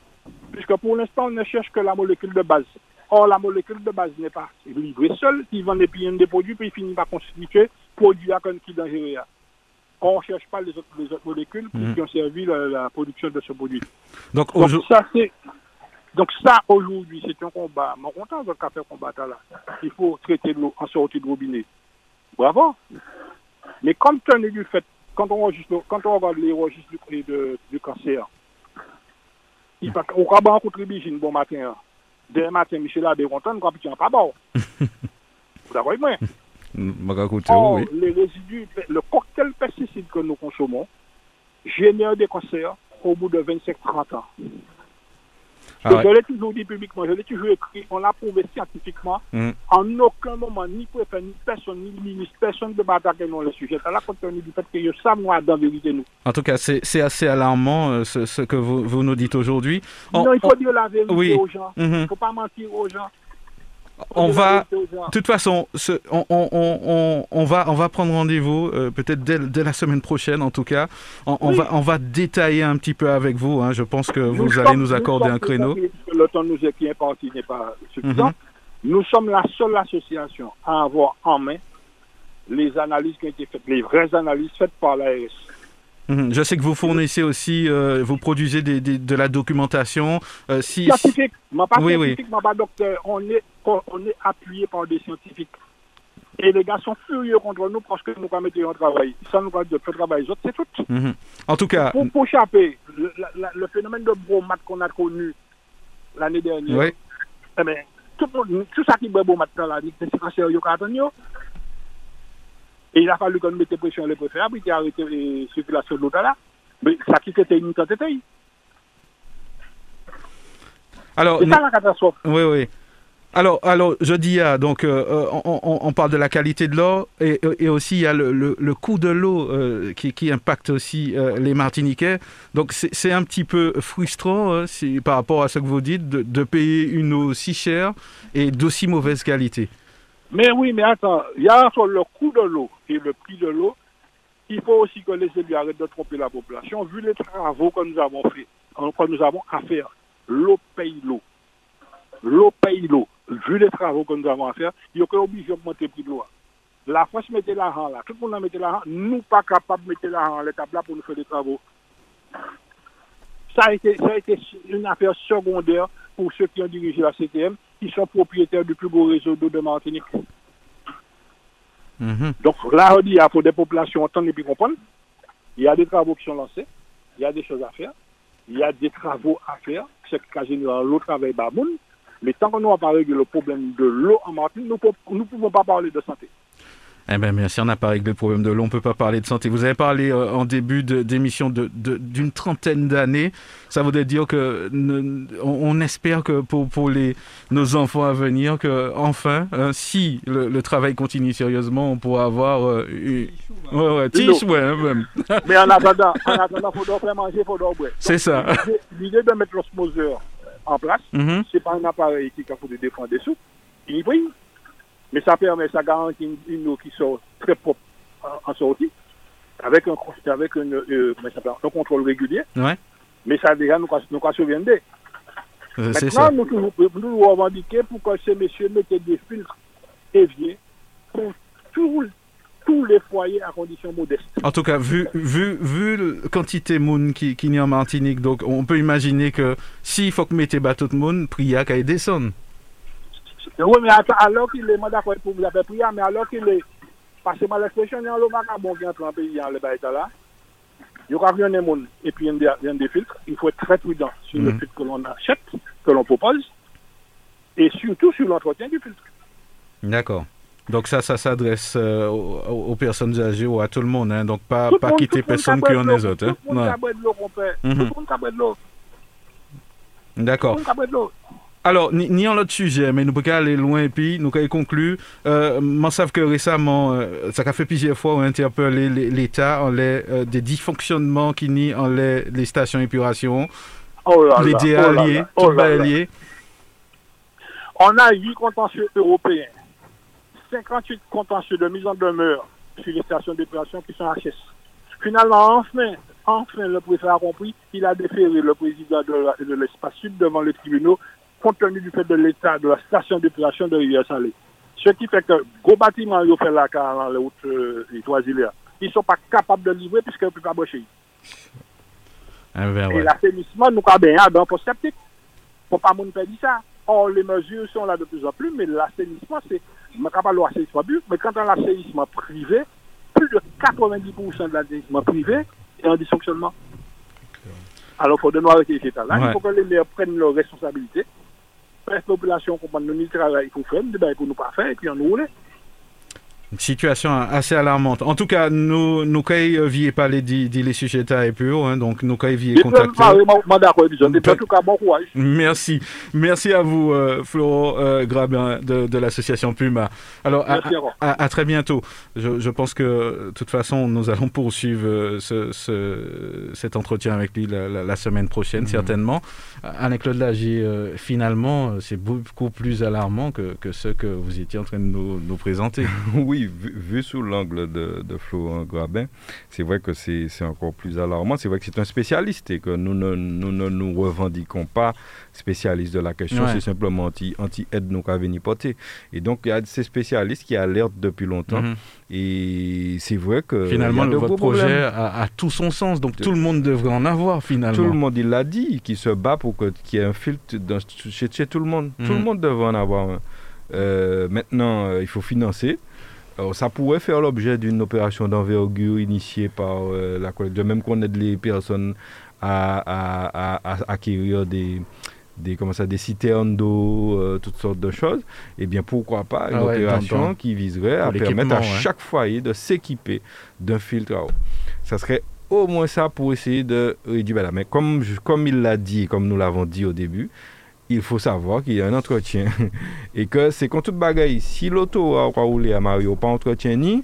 puisque pour l'instant, on ne cherche que la molécule de base. Or, la molécule de base n'est pas livrée seule, il vend des, des produits, puis il finit par constituer produit à qui dangereux. On ne cherche pas les autres, les autres molécules mm. qui ont servi la, la, production de ce produit. Donc, Donc ça, c'est donc ça, aujourd'hui, c'est un combat. Mon content de faire combat là. Il faut traiter l'eau en sortie de robinet. Bravo. Mais comme tu as du fait, quand on, quand on regarde les registres du, de, du cancer, il va, on va rencontrer Bigine bon matin. Demain matin, Michel a des contents, quand tu pas bon. [LAUGHS] Vous d'accord avec moi? Oh, les résidus, le cocktail pesticide que nous consommons génère des cancers au bout de 25-30 ans. Ah je l'ai toujours dit publiquement, je l'ai toujours écrit, on l'a prouvé scientifiquement. Mm. En aucun moment, ni préfet, ni personne, ni ministre, personne ne va attaquer le sujet. Ça l'a compte tenu du fait que je sais moi dans vérité nous. En tout cas, c'est assez alarmant euh, ce, ce, que vous, vous nous dites aujourd'hui. Non, il faut dire la vérité aux gens. Mm-hmm. Il ne faut pas mentir aux gens on va, de toute façon, on, va, on va prendre rendez-vous euh, peut-être dès, la semaine prochaine, en tout cas. On, va, on va détailler un petit peu avec vous. Hein. Je pense que vous allez nous accorder un créneau. Le temps nous est qui est parti n'est pas suffisant. Mhm. Nous sommes la seule association à avoir en main les analyses qui ont été faites, les vraies analyses faites par l'ARS. Mhm. Je sais que vous fournissez aussi, euh, vous produisez de la documentation. Euh, si, scientifique, ma pas oui, scientifique, oui. pas docteur. On est, on est appuyé par des scientifiques. Et les gars sont furieux contre nous parce que nous pas mettre en travail. Ça nous va de faire travail autres, c'est tout. Mhm. En tout cas. Pour, pour échapper, le, le, phénomène de bromate qu'on a connu l'année dernière, oui. eh bien, tout, tout, ça qui est la vie, c'est y a et il a fallu qu'on mette pression sur les préfets pour arrêter la circulation de l'autre là. Mais ça qui était une tête Alors, c'est ça la catastrophe. Oui, oui. Alors, alors, je dis, ah, donc, euh, euh, on, on, parle de la qualité de l'eau et, et, aussi il y a le, le, coût de l'eau euh, qui, qui, impacte aussi les Martiniquais. Donc, c'est un petit peu frustrant hein, par rapport à ce que vous dites de, de payer une eau si chère et d'aussi mauvaise qualité. Mais oui, mais attends, il y a entre le coût de l'eau et le prix de l'eau. Il faut aussi que les élus arrêtent de tromper la population. Vu les travaux que nous avons fait, que nous avons à faire, l'eau paye l'eau. L'eau paye l'eau. Vu les travaux que nous avons à faire, il y a obligé d'augmenter le prix de l'eau. La France mettait l'argent là. Tout le monde a mis l'argent. Nous, pas capables de mettre l'argent à l'étape là pour nous faire des travaux. Ça a, été, ça a été une affaire secondaire pour ceux qui ont dirigé la CTM qui sont propriétaires du plus beau réseau d'eau de Martinique. Mhm. Donc là, on dit, il faut des populations entendre et puis comprendre. Il y a des travaux qui sont lancés, il y a des choses à faire, il y a des travaux à faire, c'est qu'à général, l'eau travail baboun, mais tant qu'on n'a pas réglé le problème de l'eau en Martinique, nous ne pouvons pas parler de santé. Eh bien, bien, si on n'a pas réglé le problème de l'eau, on ne peut pas parler de santé. Vous avez parlé euh, en début d'émission d'une de, trentaine d'années. Ça voudrait dire que on, espère que pour, pour les, nos enfants à venir, que enfin, hein, si le, travail continue sérieusement, on pourra avoir euh, une... Ouais, ouais, tiche, ouais, hein, même. [LAUGHS] Mais en attendant, en attendant, faut faire manger, faut boire. C'est ça. L'idée de mettre l'osmoseur en place. Mhm. C'est pas un appareil qui est capable de défendre des sous. Il brille. Mais ça permet, ça garantit une, une eau qui sort très propre en, en sortie, avec un, cons- avec une, euh, un contrôle régulier. Ouais. Mais ça déjà nous, nous, nous souviendrait. Euh, C'est ça. Maintenant, nous, nous, nous revendiquons pour que ces messieurs mettent des filtres éviers pour tous, tous les foyers à condition modeste. En tout cas, vu, vu, vu la quantité de monde qui, a en Martinique, donc on peut imaginer que s'il faut que mettez bateau de monde, priya qu'à descendre. Oui, mais attends, alors qu'il est, moi d'accord pour vous avez prié, mais alors qu'il est, passez-moi l'expression, il y a un lot vagabond qui entre en pays, dans le bail là. Il y aura rien de monde, et puis il y a des- a des filtres. Il faut être très prudent sur le Mhm. filtre que l'on achète, que l'on propose, et surtout sur l'entretien du filtre. D'accord. Donc ça, ça s'adresse euh, aux, aux personnes âgées ou à tout le monde, hein, donc pas, Tout le pas monde- quitter le personne qui a en de les autres. hein. Tout le monde a de l'eau, père. Tout Mhm. le monde a boit de l'eau. D'accord. Le. Alors, ni, ni en l'autre sujet, mais nous pouvons aller loin et puis nous pouvons conclure. Euh, moi, savent que récemment, euh, ça a fait plusieurs fois, on a interpellé les- l'État en les, euh, des dysfonctionnements qui nient en les, les stations d'épuration, Oh les DA oh tout oh le lié. On a 8 contentieux européens, 58 contentieux de mise en demeure sur les stations d'épuration qui sont HS. Finalement, enfin, enfin, le préfet a compris qu'il a déféré le président de l'espace sud devant les tribunaux compte tenu du fait de l'état de la station d'épuration de Rivière-Salée. Ce qui fait que gros bâtiments, ils ont fait là, car les routes, euh, les trois îles, là, ils ne sont pas capables de livrer puisqu'ils ne peuvent pas brocher. Ah ben Et l'assainissement, nous avons bien dans poste sceptique. Faut pas faire dire ça. Or, les mesures sont là de plus en plus, mais l'assainissement, c'est, je ne pas l'assainissement public, mais quand on a l'assainissement privé, plus de 90% de l'assainissement privé est en dysfonctionnement. Alors, il faut de nous arrêter ces états-là. Ouais. Il faut que les maires prennent leurs responsabilités. Pres populasyon kompon nou ni travay pou fèm, debay pou nou pa fèm, epi an nou lè. Une situation assez alarmante. En tout cas, nous nous ne viez pas les, dit, dit les sujets et pur, hein, donc nous Et puis, contacter. Merci. Merci à vous, euh, Florent euh, Grabin de, de l'association Puma. Alors, à, très bientôt. Je, je pense que, de toute façon, nous allons poursuivre euh, ce, ce- cet entretien avec lui la, la- la semaine prochaine, Mhm. certainement. Anne-Claude Lagier, euh, finalement, euh, c'est beaucoup plus alarmant que, que ce que vous étiez en train de nous, nous présenter. [LAUGHS] Oui, vu, vu sous l'angle de, de Florent Grabin, c'est vrai que c'est encore plus alarmant. C'est vrai que c'est un spécialiste et que nous ne nous, ne nous revendiquons pas spécialistes de la question. Ouais. C'est simplement anti- anti-aide nous qu'a venir porter. Et donc, il y a ces spécialistes qui alertent depuis longtemps. Mhm. Et c'est vrai que. Finalement, de votre projet a, a tout son sens, donc De- tout le monde devrait en avoir, finalement. Tout le monde, il l'a dit, qui se bat pour qu'il y ait un filtre dans- chez, chez tout le monde. Tout Mhm. le monde devrait en avoir un. Euh, maintenant, euh, il faut financer. Alors, ça pourrait faire l'objet d'une opération d'envergure initiée par euh, la collègue. De même qu'on aide les personnes à, à- à- à acquérir des, des, comment ça, des citernes d'eau, euh, toutes sortes de choses. Eh bien, pourquoi pas une Ah ouais, opération dans- dans- qui viserait à permettre à ouais. chaque foyer de s'équiper d'un filtre à eau. Ça serait au moins ça pour essayer de réduire. Mais comme, comme il l'a dit, comme nous l'avons dit au début, il faut savoir qu'il y a un entretien et que c'est comme toute bagaille. Si l'auto a roulé à Mario, pas entretien ni,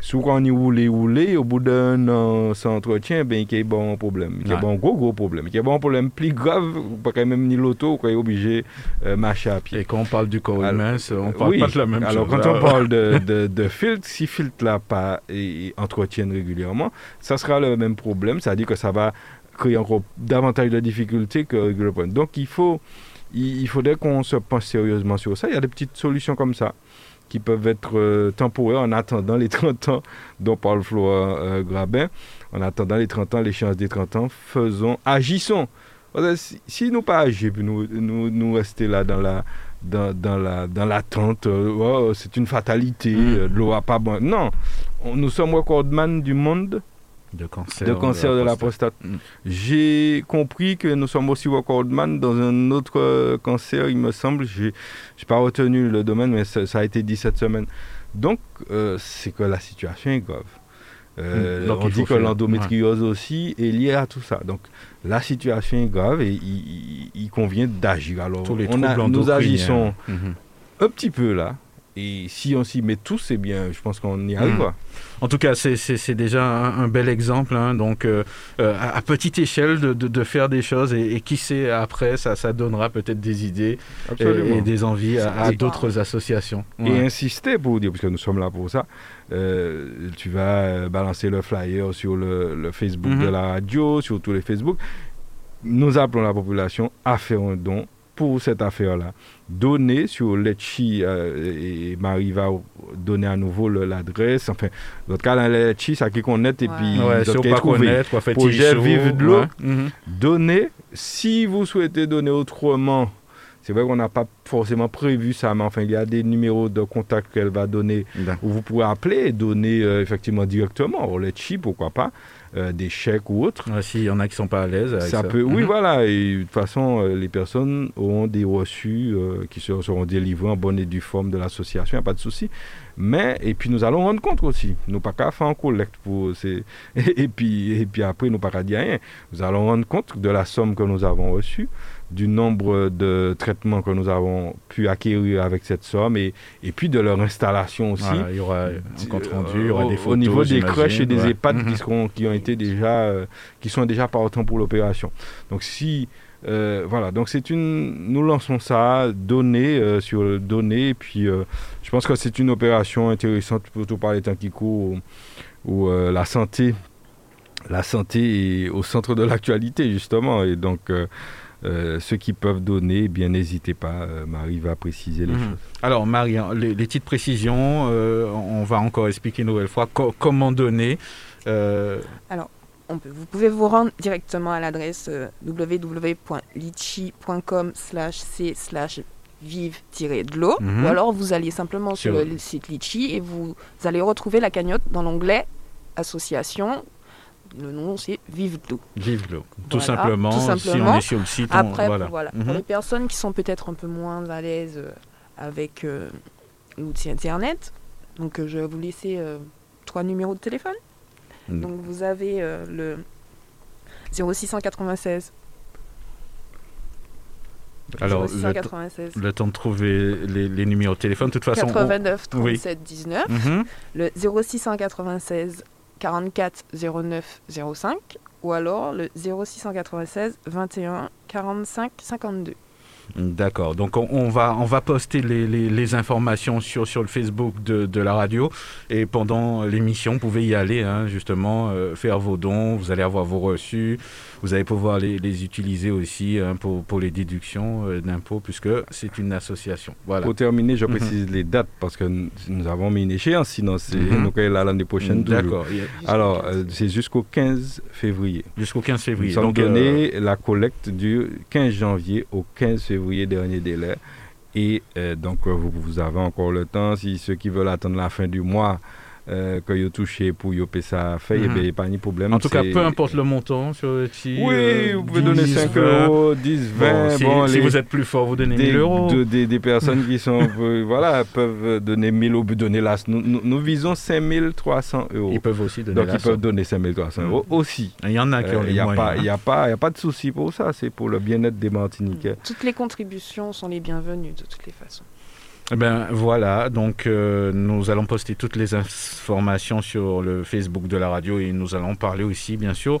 souvent on y roule, roule, au bout d'un an sans entretien, ben, il y a bon problème. Il y a Ouais. bon gros gros problème. Il y a bon problème plus grave, pas quand même ni l'auto, qu'on est obligé de marcher à pied. Et quand on parle du corps Alors, humain, on parle Oui, pas de la même alors chose. quand Ah, on parle de, [LAUGHS] de, de filtres, si filtres là pas et, et entretiennent régulièrement, ça sera le même problème, c'est-à-dire que ça va créer encore davantage de difficultés que régler le problème. Donc il faut, il, il faudrait qu'on se pense sérieusement sur ça. Il y a des petites solutions comme ça qui peuvent être euh, temporaires en attendant les [LAUGHS] 30 ans dont parle Flora euh, Grabin. En attendant les 30 ans, l'échéance des 30 ans, faisons, agissons. Si, si nous pas agir, nous, nous, nous rester là dans la dans, dans la dans l'attente, euh, Oh, c'est une fatalité, Mm. euh, l'eau a pas bon. Non, On- nous sommes recordman du monde de cancer, de cancer de la prostate. Mm. J'ai compris que nous sommes aussi recordman dans un autre euh, cancer, il me semble. J'ai j'ai pas retenu le domaine, mais ça, ça a été dit cette semaine. Donc, euh, c'est que la situation est grave. Euh, Mm. Donc, on dit que l'endométriose aussi est liée à tout ça. Donc, la situation est grave et il, il- il convient d'agir. Alors, Tous les on a- nous agissons Mhm. un petit peu là. Et si on s'y met tous, eh bien, je pense qu'on y arrivera. En tout cas, c'est déjà un, bel exemple. hein. donc, euh, euh, à, à petite échelle, de, de- de faire des choses et, et qui sait après, ça, ça donnera peut-être des idées et, des envies à, d'autres associations. Et insister pour dire, parce que nous sommes là pour ça, euh, tu vas balancer le flyer sur le, le Facebook Mhm. de la radio, sur tous les Facebook. Nous appelons la population à faire un don pour cette affaire-là. Donner sur Letchi, euh, et Marie va donner à nouveau l'adresse. Enfin, dans le cas, dans Letchi, ça qui connaît, et Ouais. puis Ouais, vous si on pas connaître, Projet Vive de l'eau. ouais. Mhm. Donner, si vous souhaitez donner autrement, c'est vrai qu'on n'a pas forcément prévu ça, mais enfin, il y a des numéros de contact qu'elle va donner où vous pouvez appeler et donner euh, effectivement directement, au Letchi, pourquoi pas, euh, des chèques ou autres. Ouais, S'il y en a qui sont pas à l'aise avec ça. Ça peut, oui, Mhm. voilà. Et de toute façon, euh, les personnes auront des reçus euh, qui seront, délivrés en bonne et due forme de l'association, il n'y a pas de souci. Mais, et puis nous allons rendre compte aussi. Nous pas qu'à faire en collecte pour. ces- [LAUGHS] et puis, et puis après, nous pas qu'à dire rien. Nous allons rendre compte de la somme que nous avons reçue, du nombre de traitements que nous avons pu acquérir avec cette somme et, et puis de leur installation aussi. Voilà, il y aura un compte rendu, il y Euh, aura au, des photos. au niveau des crèches et des Ouais. EHPAD Mhm. qui, seront, qui ont été déjà, euh, qui sont déjà partants pour l'opération. Donc si, euh, voilà, donc c'est une, nous lançons ça, donner euh, sur le donner, et puis euh, je pense que c'est une opération intéressante, surtout par les temps qui courent, où, où, la santé, la santé est au centre de l'actualité justement, et donc. Euh, ceux qui peuvent donner, eh bien n'hésitez pas, euh, Marie va préciser les Mhm. choses. Alors, Marie, hein, les, les petites précisions, euh, on va encore expliquer une nouvelle fois co- comment donner. euh, On peut- vous pouvez vous rendre directement à l'adresse euh, www.litchi.com slash c slash vive-de l'eau Mhm. ou alors vous allez simplement sur, Sur- le site Litchi et vous allez retrouver la cagnotte dans l'onglet association. Le nom c'est Vive l'eau. Vive l'eau. Tout, Voilà, simplement, tout Si on est sur le site, on- Après, voilà. voilà. Mhm. pour les personnes qui sont peut-être un peu moins à l'aise euh, avec euh, l'outil internet, donc euh, je vais vous laisser euh, trois numéros de téléphone. Mm. Donc vous avez le 0696 Alors, le, 0696 le temps de trouver les, les numéros de téléphone. De toute façon, on- 89 oui. 37 19 Mhm. le 0696 44 09 05 ou alors le 0696 21 45 52. D'accord. Donc on, va on va poster les, informations sur le Facebook de, de la radio et pendant l'émission vous pouvez y aller hein, justement euh, faire vos dons. Vous allez avoir vos reçus. Vous allez pouvoir les, les utiliser aussi hein, pour pour les déductions euh, d'impôts puisque c'est une association. Voilà. Pour terminer, je Mhm. précise les dates parce que nous, nous avons mis une échéance, sinon c'est nous là l'année prochaine. toujours. D'accord. Alors, euh, c'est jusqu'au 15 février. Jusqu'au 15 Nous février. sommes Donc, euh, donné la collecte du 15 janvier au 15 février, dernier délai. Et donc, vous, vous avez encore le temps. Si ceux qui veulent attendre la fin du mois, euh, que vous touchez pour vous payer ça fait, eh Mhm. bien, pas de problème. en tout cas, peu importe le montant sur le site. Oui, euh, vous pouvez 10, donner 5 20. euros, 10, 20. Bon, si, bon, si les- vous êtes plus fort, vous donnez des, 1000 euros. de- des, des personnes [LAUGHS] qui sont euh, voilà peuvent donner 1000 euros donner là nous, nous, nous visons 5300 euros Ils peuvent aussi donner donc ils peuvent donner 5300 Mm. euros aussi Il y en a qui ont il les n'y a, moyens. pas- y a pas y a pas de souci pour ça c'est pour le bien-être des Martiniquais Toutes les contributions sont les bienvenues de toutes les façons. Eh ben voilà, donc euh, nous allons poster toutes les informations sur le Facebook de la radio et nous allons parler aussi, bien sûr,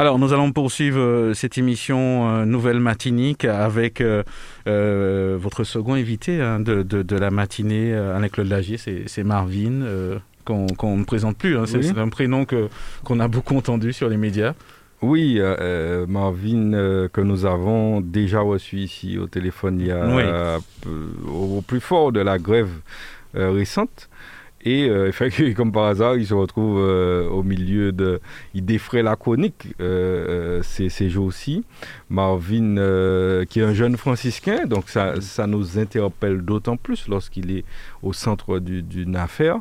Alors nous allons poursuivre euh, cette émission euh, Nouvelle Matinique avec euh, votre second invité hein, de, de- de la matinée, Alain-Claude Lagier, c'est Marvin. euh, qu'on ne présente plus, hein. c'est Oui. un prénom que- qu'on a beaucoup entendu sur les médias. oui euh, Marvin euh, que nous avons déjà reçu ici au téléphone il y a Oui. euh, au, plus fort de la grève récente Et euh, [LAUGHS] comme par hasard, il se retrouve euh, au milieu de. Il défraie la chronique euh, ces, ces jours-ci. Marvin, qui est un jeune franciscain, donc ça nous interpelle d'autant plus lorsqu'il est au centre d'une affaire.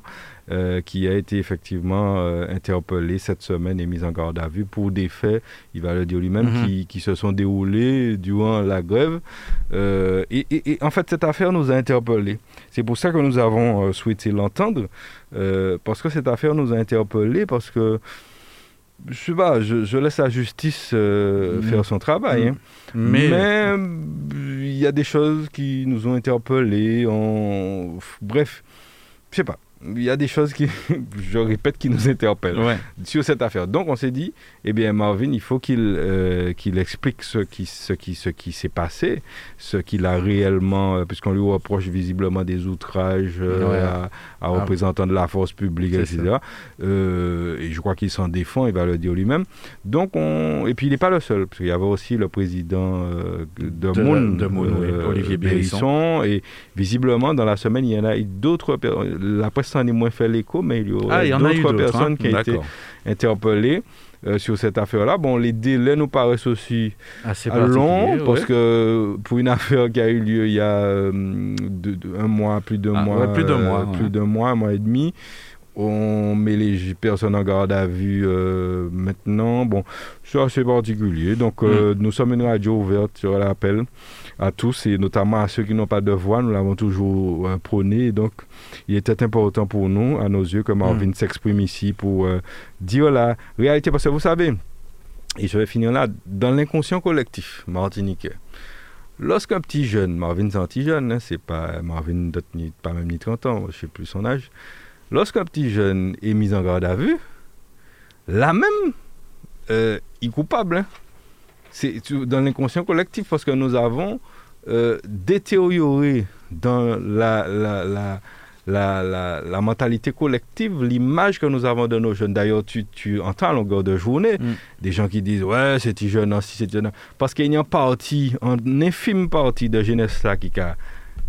Euh, qui a été effectivement euh, interpellé cette semaine et mis en garde à vue pour des faits, il va le dire lui-même, mhm. qui, qui, se sont déroulés durant la grève. Euh, et, et, en fait, cette affaire nous a interpellés. C'est pour ça que nous avons souhaité l'entendre, parce que cette affaire nous a interpellés, parce que je sais pas, je, laisse la justice mhm. faire son travail. Hein. Mhm. Mais il y a des choses qui nous ont interpellés. En... Bref, je sais pas il y a des choses qui, [LAUGHS] je répète, qui nous interpellent sur cette affaire. Donc on s'est dit, eh bien Marvin, il faut qu'il euh, qu'il explique ce qui, ce qui, ce qui s'est passé, ce qu'il a réellement, euh, puisqu'on lui reproche visiblement des outrages euh, à, à ah. représentants de la force publique, etc. et je crois qu'il s'en défend, il va le dire lui-même. Donc on, et puis il n'est pas le seul, parce qu'il y avait aussi le président de, de Moon, Olivier Bérisson, et visiblement dans la semaine il y en a d'autres, la presse s'en est moins fait l'écho, mais il y a ah, d'autres hein. personnes qui ont été interpellées. Euh, sur cette affaire-là. Bon, les délais nous paraissent aussi Assez longs parce que pour une [LAUGHS] affaire qui a eu lieu il y a euh, un mois, plus d'un ah, mois, plus d'un mois, euh, plus d'un mois, un mois et demi, on met les personnes en garde à vue maintenant. Bon, c'est assez particulier. Donc, mm. nous sommes une radio ouverte sur l'appel à tous et notamment à ceux qui n'ont pas de voix. Nous l'avons toujours euh, prôné. Donc, il était important pour nous, à nos yeux, que Marvin mm. s'exprime ici pour euh, dire la réalité. Parce que vous savez, et je vais finir là, dans l'inconscient collectif martiniquais, lorsqu'un petit jeune, Marvin c'est un petit jeune, hein, c'est pas Marvin pas même ni 30 ans, je ne sais plus son âge, lorsqu'un petit jeune est mis en garde à vue, là même, euh, il est coupable. Hein c'est dans l'inconscient collectif parce que nous avons euh, détérioré dans la, la, la, la, mentalité collective, l'image que nous avons de nos jeunes. D'ailleurs, tu, tu, entends à longueur de journée mm. des gens qui disent Ouais, c'est jeune, si c'est jeune. Parce qu'il y a une partie, une infime partie de jeunesse là qui a,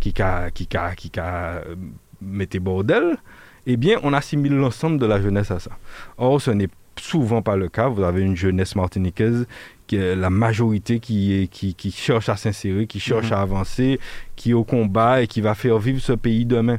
qui a, qui a, qui a, euh, bordel. Eh bien, on assimile l'ensemble de la jeunesse à ça. Or, ce n'est souvent pas le cas. Vous avez une jeunesse martiniquaise la majorité qui, qui, qui cherche à s'insérer, qui cherche mhm. à avancer, qui est au combat et qui va faire vivre ce pays demain.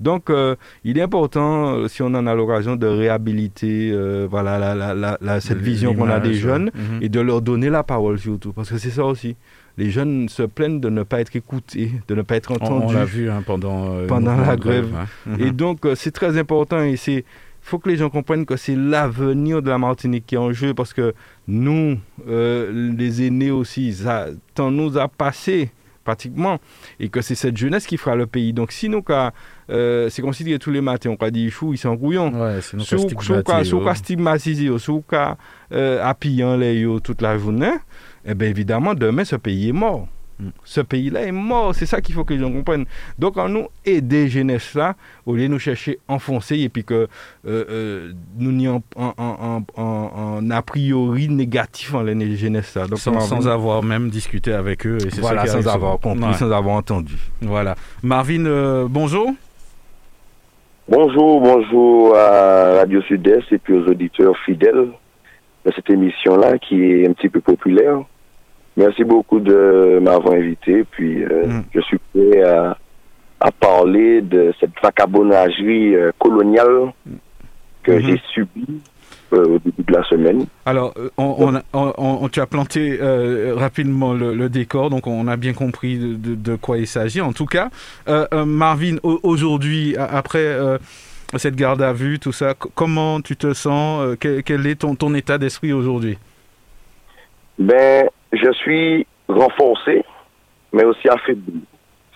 Donc, euh, il est important, euh, si on en a l'occasion, de réhabiliter euh, voilà, la, la, la, cette vision qu'on a des jeunes mhm. et de leur donner la parole surtout, parce que c'est ça aussi. Les jeunes se plaignent de ne pas être écoutés, de ne pas être entendus. On, l'a vu hein, pendant, pendant la grève. Hein. Et donc, c'est très important et c'est faut que les gens comprennent que c'est l'avenir de la Martinique qui est en jeu parce que nous, euh, les aînés aussi, ça tant nous a passé pratiquement et que c'est cette jeunesse qui fera le pays. Donc si nous, euh, c'est considéré tous les matins, on a dit chou, ils sont couillons. Ouais, c'est nous stigmatisé, sous cas appuyant les toute la journée, eh bien évidemment, demain, ce pays est mort. Ce pays-là est mort. C'est ça qu'il faut que les gens comprennent. Donc, en nous aider jeunesse là, au lieu de nous chercher enfoncer et puis que euh, euh, nous n'y en, en, a priori négatif en les jeunesse là. Donc, sans, avoir même discuté avec eux. Et voilà, sans avoir compris, sans avoir entendu. Voilà. Marvin, euh, bonjour. Bonjour, bonjour à Radio Sud-Est et puis aux auditeurs fidèles de cette émission-là qui est un petit peu populaire. Merci beaucoup de m'avoir invité. Puis euh, mm. je suis prêt à, parler de cette vacabonnagerie euh, coloniale que mm-hmm. j'ai subie euh, au début de la semaine. Alors, on, tu as planté rapidement le, décor, donc on a bien compris de, quoi il s'agit. En tout cas, Marvin, aujourd'hui, après cette garde à vue, tout ça, comment tu te sens quel, est ton, ton état d'esprit aujourd'hui? Ben, je suis renforcé, mais aussi affaibli.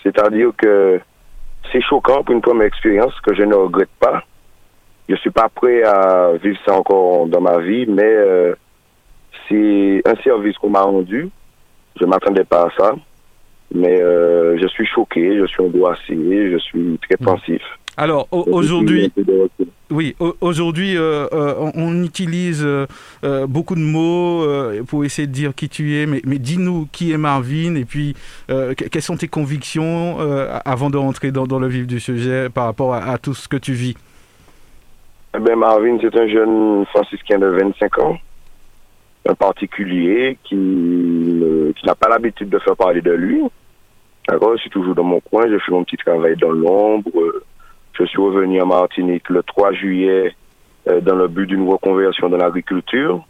C'est-à-dire que c'est choquant pour une première expérience que je ne regrette pas. Je ne suis pas prêt à vivre ça encore dans ma vie, mais euh, c'est un service qu'on m'a rendu. Je ne m'attendais pas à ça. Mais euh, je suis choqué, je suis angoissé, je suis très mmh. pensif. Alors aujourd'hui, oui, aujourd'hui, euh, euh, on utilise euh, beaucoup de mots pour essayer de dire qui tu es, mais, dis-nous qui est Marvin et puis quelles sont tes convictions avant de rentrer dans, le vif du sujet par rapport à, tout ce que tu vis? Eh ben Marvin, c'est un jeune franciscain de 25 ans, un particulier qui, qui n'a pas l'habitude de faire parler de lui. D'accord, je suis toujours dans mon coin, je fais mon petit travail dans l'ombre. Je suis revenu en Martinique le 3 juillet euh, dans le but d'une reconversion dans l'agriculture.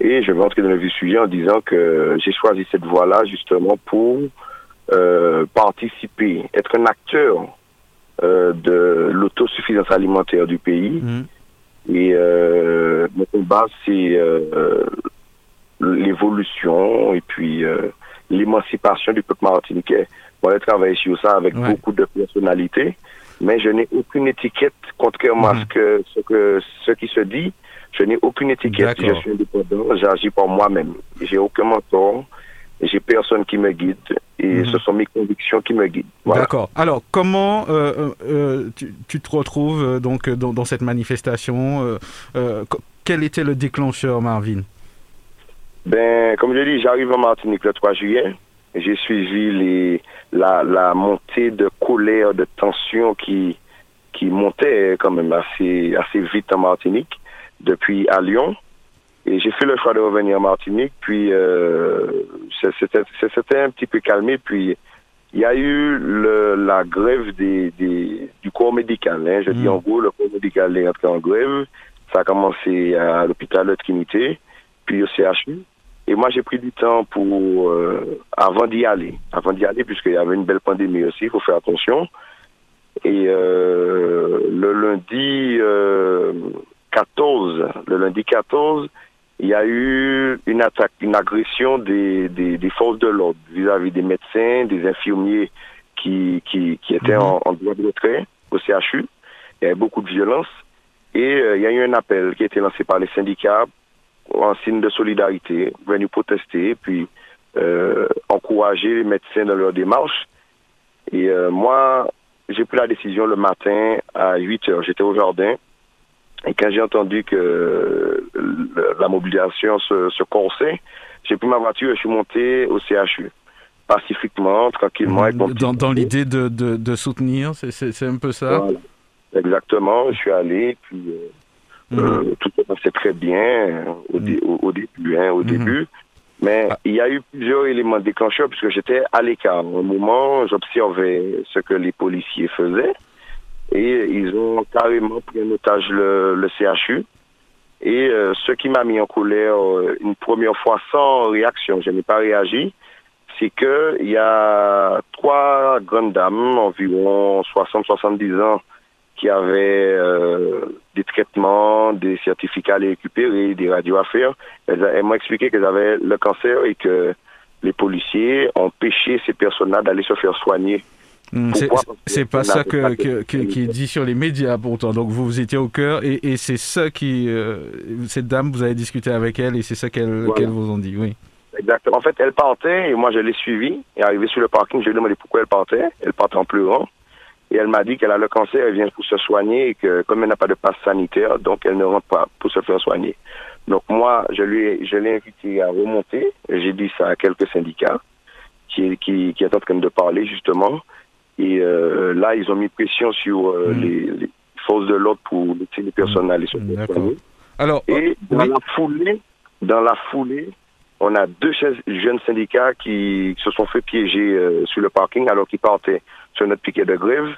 Et je vais entrer dans le vif sujet en disant que j'ai choisi cette voie-là justement pour euh, participer, être un acteur euh, de l'autosuffisance alimentaire du pays. Mhm. Et mon combat, c'est l'évolution et puis l'émancipation du peuple martiniquais. Moi, j'ai travaillé sur ça avec Ouais. beaucoup de personnalités, mais je n'ai aucune étiquette, contrairement à Mhm. ce, que, ce, que, ce qui se dit. Je n'ai aucune étiquette. Je suis indépendant, j'agis par moi-même. J'ai aucun mentor, j'ai personne qui me guide, et Mhm. ce sont mes convictions qui me guident. Voilà. D'accord. Alors, comment euh, euh, euh, tu, tu te retrouves donc dans, dans cette manifestation euh, Quel était le déclencheur, Marvin? Ben, comme je dis, j'arrive en Martinique le 3 juillet. J'ai suivi les, la, la montée de colère, de tension qui, qui montait quand même assez, assez vite en Martinique depuis à Lyon. Et j'ai fait le choix de revenir en Martinique. Puis, euh, c'était un petit peu calmé. Puis, il y a eu le, la grève des, des, du corps médical. Hein. Je dis Mm. en gros, le corps médical est entré en grève. Ça a commencé à l'hôpital de Trinité, puis au CHU. Et moi, j'ai pris du temps pour, euh, avant d'y aller, avant d'y aller, puisqu'il y avait une belle pandémie aussi, il faut faire attention. Et euh, le lundi euh, 14, le lundi 14, il y a eu une attaque, une agression des, des, des forces de l'ordre vis-à-vis des médecins, des infirmiers qui, qui, qui étaient Mhm. en, en droit de retrait au CHU. Il y avait beaucoup de violence. Et euh, il y a eu un appel qui a été lancé par les syndicats en signe de solidarité, venus protester, puis euh, encourager les médecins dans leur démarche. Et euh, moi, j'ai pris la décision le matin à 8 heures. J'étais au jardin. Et quand j'ai entendu que euh, la mobilisation se, se corsait, j'ai pris ma voiture et je suis monté au CHU. Pacifiquement, tranquillement. petit Dans, dans l'idée de, de, de soutenir, c'est- un peu ça? Voilà. Exactement. Je suis allé, puis euh, Mhm. euh, tout se passait très bien euh, au, dé- au, au début. Hein, au Mhm. début. Mais Ah. il y a eu plusieurs éléments déclencheurs puisque j'étais à l'écart. Au moment, j'observais ce que les policiers faisaient et ils ont carrément pris en otage le, le CHU. Et euh, ce qui m'a mis en colère euh, une première fois sans réaction, je n'ai pas réagi, c'est que il y a trois grandes dames, environ 60-70 ans, qui avaient euh, des traitements, des certificats à les récupérer, des radios à faire. Elles, elles m'ont expliqué qu'elles avaient le cancer et que les policiers ont empêché ces personnes-là d'aller se faire soigner. Mm, c'est- pas ça que, qui est dit sur les médias pourtant. Donc vous, vous étiez au cœur et, et c'est ça qui. euh, cette dame, vous avez discuté avec elle et c'est ça qu'elle Voilà. qu'elle vous ont dit, oui. Exactement. En fait, elle partait et moi je l'ai suivie. Et arrivée sur le parking, je lui ai demandé pourquoi elle partait. Elle partait en pleurant. Et elle m'a dit qu'elle a le cancer, elle vient pour se soigner et que comme elle n'a pas de passe sanitaire, donc elle ne rentre pas pour se faire soigner. Donc moi, je lui je l'ai invité à remonter. J'ai dit ça à quelques syndicats qui, qui, qui est en train de parler justement. Et euh, là, ils ont mis pression sur euh, Mm. les, les forces de l'ordre pour laisser les personnes aller se faire D'accord. soigner. Alors, Et dans oui. la foulée, dans la foulée, on a deux jeunes syndicats qui se sont fait piéger euh, sur le parking alors qu'ils partaient sur notre piquet de grève.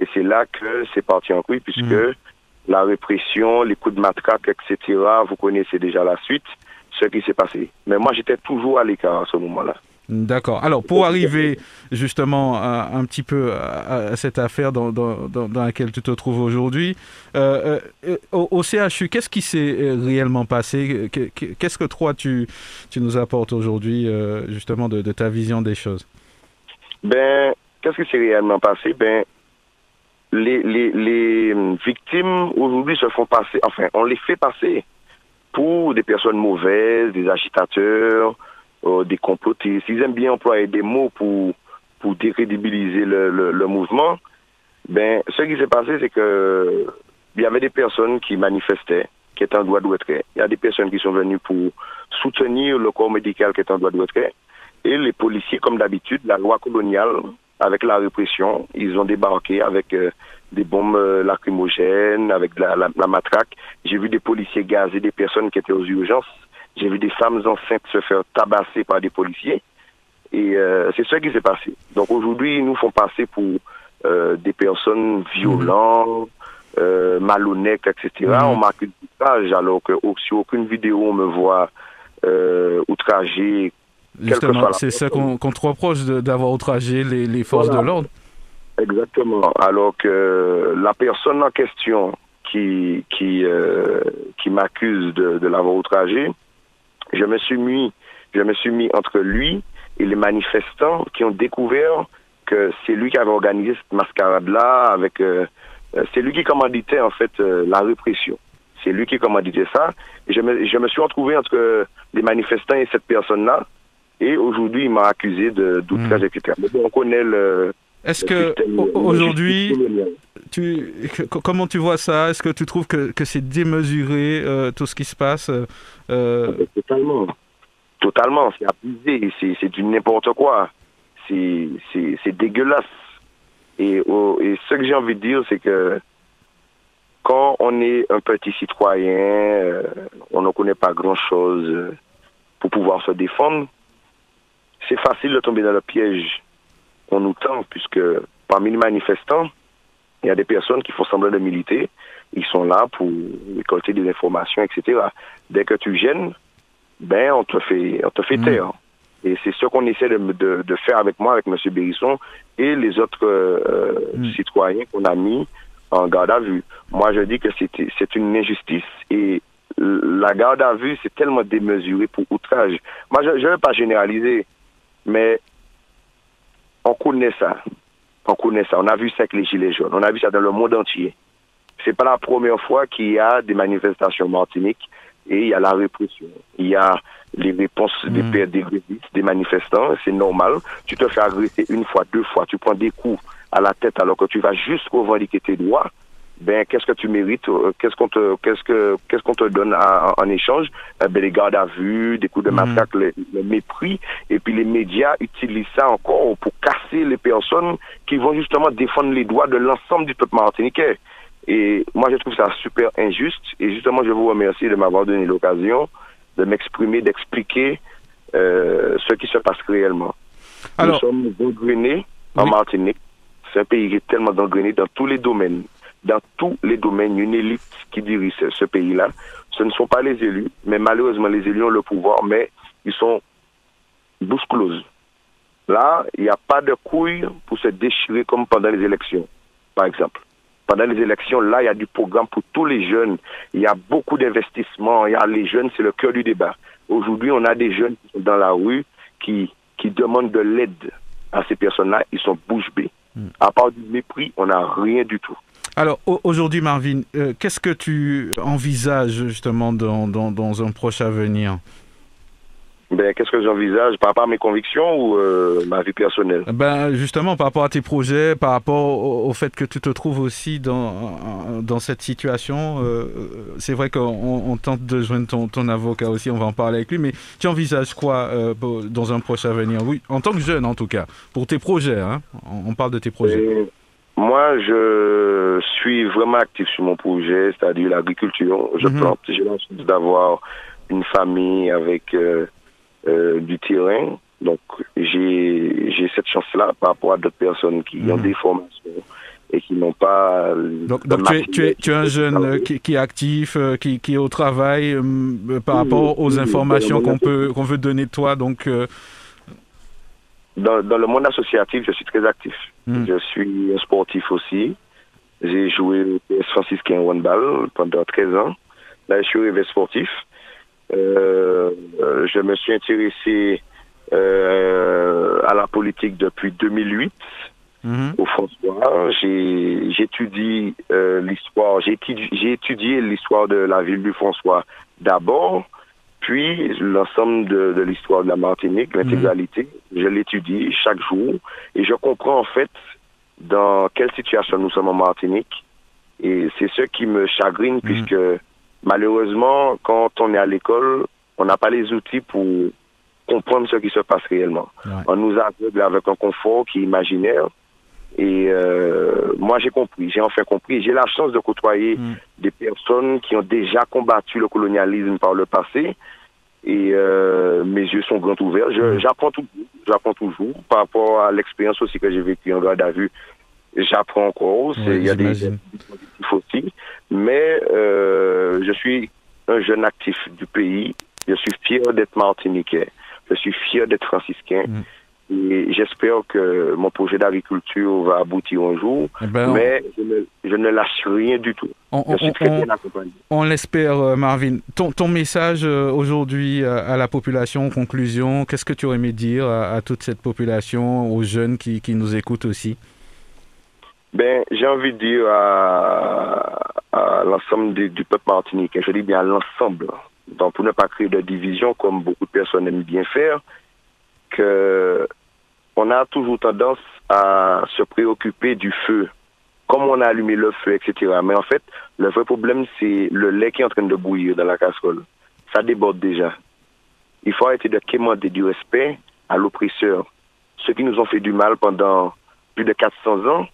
Et c'est là que c'est parti en couille puisque Mhm. la répression, les coups de matraque, etc., vous connaissez déjà la suite, ce qui s'est passé. Mais moi, j'étais toujours à l'écart à ce moment-là. D'accord. Alors, pour arriver justement à- un petit peu à, à cette affaire dans, dans- dans- laquelle tu te trouves aujourd'hui, euh, euh, au, au CHU, qu'est-ce qui s'est euh, réellement passé? Que- que- Qu'est-ce que toi, tu, tu nous apportes aujourd'hui, euh, justement, de, de ta vision des choses? Ben, qu'est-ce qui s'est réellement passé? Ben, les, les, les hum, victimes aujourd'hui se font passer, enfin, on les fait passer pour des personnes mauvaises, des agitateurs, euh, des complotistes. Ils aiment bien employer des mots pour, pour décrédibiliser le, mouvement. Ben, ce qui s'est passé, c'est que il y avait des personnes qui manifestaient, qui étaient en droit de retrait. Il y a des personnes qui sont venues pour soutenir le corps médical qui est en droit de retrait. Et les policiers, comme d'habitude, la loi coloniale, avec la répression, ils ont débarqué avec euh, des bombes euh, lacrymogènes avec de la, la- la matraque. J'ai vu des policiers gazer des personnes qui étaient aux urgences. J'ai vu des femmes enceintes se faire tabasser par des policiers. Et euh, c'est ce qui s'est passé. Donc aujourd'hui, ils nous font passer pour euh, des personnes violentes, euh, malhonnêtes, etc. Mhm. On m'accuse d'outrage alors que sur aucune vidéo on me voit outragé. Justement, c'est ça qu'on qu'on te reproche d'avoir outragé les, les forces Voilà. de l'ordre. Exactement. Alors que la personne en question qui qui euh, qui m'accuse de, de l'avoir outragé, je me suis mis je me suis mis entre lui et les manifestants qui ont découvert que c'est lui qui avait organisé cette mascarade là avec euh, euh, c'est lui qui commanditait en fait euh, la répression. C'est lui qui commanditait ça. Et je me, je me suis retrouvé entre les manifestants et cette personne-là. Et aujourd'hui, il m'a accusé d'outrage, Mm. etc. Mais on connaît le, Est-ce que aujourd'hui, tu, comment tu vois ça? Est-ce que tu trouves que, que c'est démesuré euh, tout ce qui se passe euh, euh, Totalement. Totalement. C'est abusé. C'est, du n'importe quoi. C'est, dégueulasse. Et, et ce que j'ai envie de dire, c'est que quand on est un petit citoyen, on ne connaît pas grand-chose pour pouvoir se défendre, c'est facile de tomber dans le piège qu'on nous tend, puisque parmi les manifestants, il y a des personnes qui font semblant de militer. Ils sont là pour récolter des informations, etc. Dès que tu gênes, ben on te fait, on te fait Mhm. taire. Et c'est ce qu'on essaie de, de, de faire avec moi, avec M. Bérisson et les autres euh, Mhm. citoyens qu'on a mis en garde à vue. Moi, je dis que c'est c'est une injustice et la garde à vue, c'est tellement démesuré pour outrage. Moi, je ne veux pas généraliser, mais on connaît ça. On connaît ça. On a vu ça avec les Gilets jaunes. On a vu ça dans le monde entier. C'est pas la première fois qu'il y a des manifestations en Martinique et il y a la répression. Il y a les réponses des Mhm. pères des grévistes, des manifestants. C'est normal. Tu te fais agresser une fois, deux fois. Tu prends des coups à la tête alors que tu vas juste revendiquer tes droits. Ben, qu'est-ce que tu mérites euh, Qu'est-ce qu'on te, qu'est-ce que, qu'est-ce qu'on te donne en, en échange? Eh ben, les gardes à vue, des coups de Mhm. matraque, le, le mépris. Et puis les médias utilisent ça encore pour casser les personnes qui vont justement défendre les droits de l'ensemble du peuple martiniquais. Et moi, je trouve ça super injuste. Et justement, je vous remercie de m'avoir donné l'occasion de m'exprimer, d'expliquer euh, ce qui se passe réellement. Alors, Nous sommes gangrenés en Oui. Martinique. C'est un pays qui est tellement gangrené dans tous les domaines. Dans tous les domaines, une élite qui dirige ce, pays-là. Ce ne sont pas les élus, mais malheureusement, les élus ont le pouvoir, mais ils sont bouche close. Là, il n'y a pas de couilles pour se déchirer comme pendant les élections, par exemple. Pendant les élections, là, il y a du programme pour tous les jeunes. Il y a beaucoup d'investissements. Il y a les jeunes, c'est le cœur du débat. Aujourd'hui, on a des jeunes qui sont dans la rue qui, qui demandent de l'aide à ces personnes-là. Ils sont bouche bée. À part du mépris, on n'a rien du tout. Alors au- aujourd'hui, Marvin, euh, qu'est-ce que tu envisages justement dans, dans, dans un proche avenir? Ben, qu'est-ce que j'envisage? Par rapport à mes convictions ou euh, ma vie personnelle? Ben justement, par rapport à tes projets, par rapport au, au fait que tu te trouves aussi dans, dans cette situation, euh, c'est vrai qu'on on tente de joindre ton, ton avocat aussi, on va en parler avec lui, mais tu envisages quoi euh, pour- dans un proche avenir? Oui, en tant que jeune en tout cas, pour tes projets, hein? On, on parle de tes projets. Et Moi, je suis vraiment actif sur mon projet, c'est-à-dire l'agriculture. Je Mhm. plante. J'ai la chance d'avoir une famille avec euh, euh, du terrain. Donc, j'ai j'ai cette chance-là par rapport à d'autres personnes qui ont Mhm. des formations et qui n'ont pas. Donc, tu, es, tu, es, tu es un jeune euh, qui, qui est actif, qui, qui est au travail, euh, par Oui, rapport aux oui, informations oui, qu'on oui. peut qu'on veut donner de toi. Donc, Dans, dans le monde associatif, je suis très actif. Mhm. Je suis un sportif aussi. J'ai joué au PS franciscain One-Ball pendant 13 ans. Là, je suis arrivé sportif. Euh, euh, je me suis intéressé euh, à la politique depuis 2008 mhm. au François. J'ai j'étudie euh, l'histoire, j'ai étudié l'histoire de la ville du François d'abord, puis l'ensemble de, de l'histoire de la Martinique, l'intégralité. Je l'étudie chaque jour et je comprends en fait dans quelle situation nous sommes en Martinique. Et c'est ce qui me chagrine puisque malheureusement, quand on est à l'école, on n'a pas les outils pour comprendre ce qui se passe réellement. Ouais. On nous aveugle avec un confort qui est imaginaire Et euh, moi, j'ai compris, j'ai enfin compris. J'ai la chance de côtoyer Mm. des personnes qui ont déjà combattu le colonialisme par le passé. Et euh, mes yeux sont grands ouverts. Mm. J'apprends toujours, j'apprends toujours. Par rapport à l'expérience aussi que j'ai vécue en garde à vue, j'apprends encore. Il y a des j'imagine. il faut aussi. Mais euh, je suis un jeune actif du pays. Je suis fier d'être martiniquais. Je suis fier d'être franciscain. Mm. Et j'espère que mon projet d'agriculture va aboutir un jour. Eh ben, on- mais je ne, je ne lâche rien du tout. on, Je on- suis très on- bien accompagné. on l'espère, euh, Marvin. Ton, ton message euh, aujourd'hui euh, à la population, en conclusion, qu'est-ce que tu aurais aimé dire à, à toute cette population, aux jeunes qui, qui nous écoutent aussi? Ben, j'ai envie de dire à, à l'ensemble du, du peuple martiniquais, je dis bien à l'ensemble, donc pour ne pas créer de division comme beaucoup de personnes aiment bien faire, on a toujours tendance à se préoccuper du feu, comme on a allumé le feu, etc. Mais en fait, le vrai problème, c'est le lait qui est en train de bouillir dans la casserole. Ça déborde déjà. Il faut arrêter de quémander du respect à l'oppresseur. Ceux qui nous ont fait du mal pendant plus de 400 ans,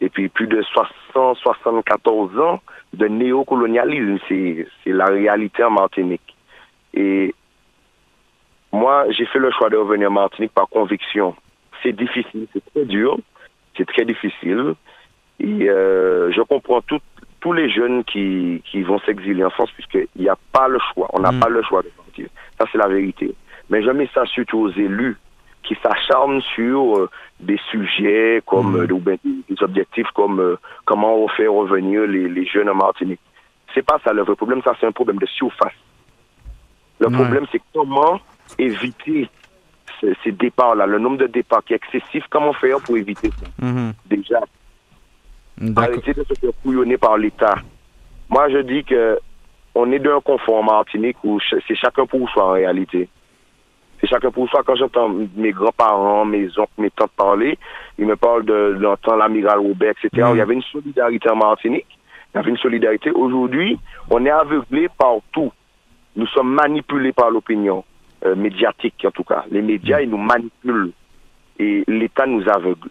et puis plus de 60, 74 ans de néocolonialisme. C'est, c'est la réalité en Martinique. Et moi, j'ai fait le choix de revenir en Martinique par conviction. C'est difficile, c'est très dur, c'est très difficile. Et euh, je comprends tout- tous les jeunes qui, qui vont s'exiler en France, puisqu'il n'y a pas le choix. On n'a Mm. pas le choix de partir. Ça, c'est la vérité. Mais je mets ça surtout aux élus qui s'acharnent sur euh, des sujets comme Mm. euh, ou bien des, des objectifs comme euh, comment on fait revenir les, les jeunes en Martinique. C'est pas ça le vrai problème, ça c'est un problème de surface. Le Ouais. problème c'est comment éviter ce- ces départs-là, le nombre de départs qui est excessif, comment faire pour éviter ça? Mhm. Déjà, arrêter de se faire couillonner par l'État. Moi je dis que on est d'un confort en Martinique où c'est chacun pour soi en réalité. C'est chacun pour soi. Quand j'entends mes grands-parents, mes oncles, mes tantes parler, ils me parlent de l'entend l'amiral Robert, etc. Mhm. Il y avait une solidarité en Martinique. Il y avait une solidarité. Aujourd'hui, on est aveuglé par tout. Nous sommes manipulés par l'opinion euh, médiatique, en tout cas. Les médias, ils nous manipulent. Et l'État nous aveugle.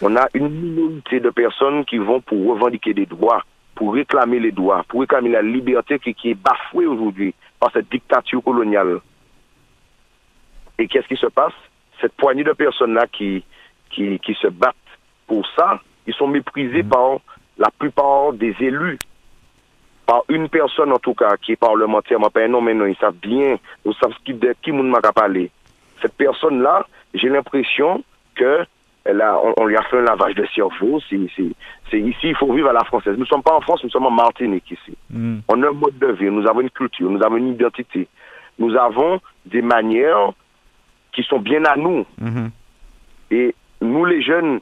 On a une minorité de personnes qui vont pour revendiquer des droits, pour réclamer les droits, pour réclamer la liberté qui, qui est bafouée aujourd'hui par cette dictature coloniale. Et qu'est-ce qui se passe? Cette poignée de personnes-là qui, qui, qui se battent pour ça, ils sont méprisés par la plupart des élus. Par une personne en tout cas qui est parlementaire, mais pas nom, mais non, ils savent bien, ils savent qui, de qui moun m'a parler. Cette personne-là, j'ai l'impression que elle a, on, on lui a fait un lavage de cerveau. C'est, ici, il faut vivre à la française. Nous ne sommes pas en France, nous sommes en Martinique ici. Mhm. On a un mode de vie, nous avons une culture, nous avons une identité. Nous avons des manières qui sont bien à nous. Mhm. Et nous, les jeunes,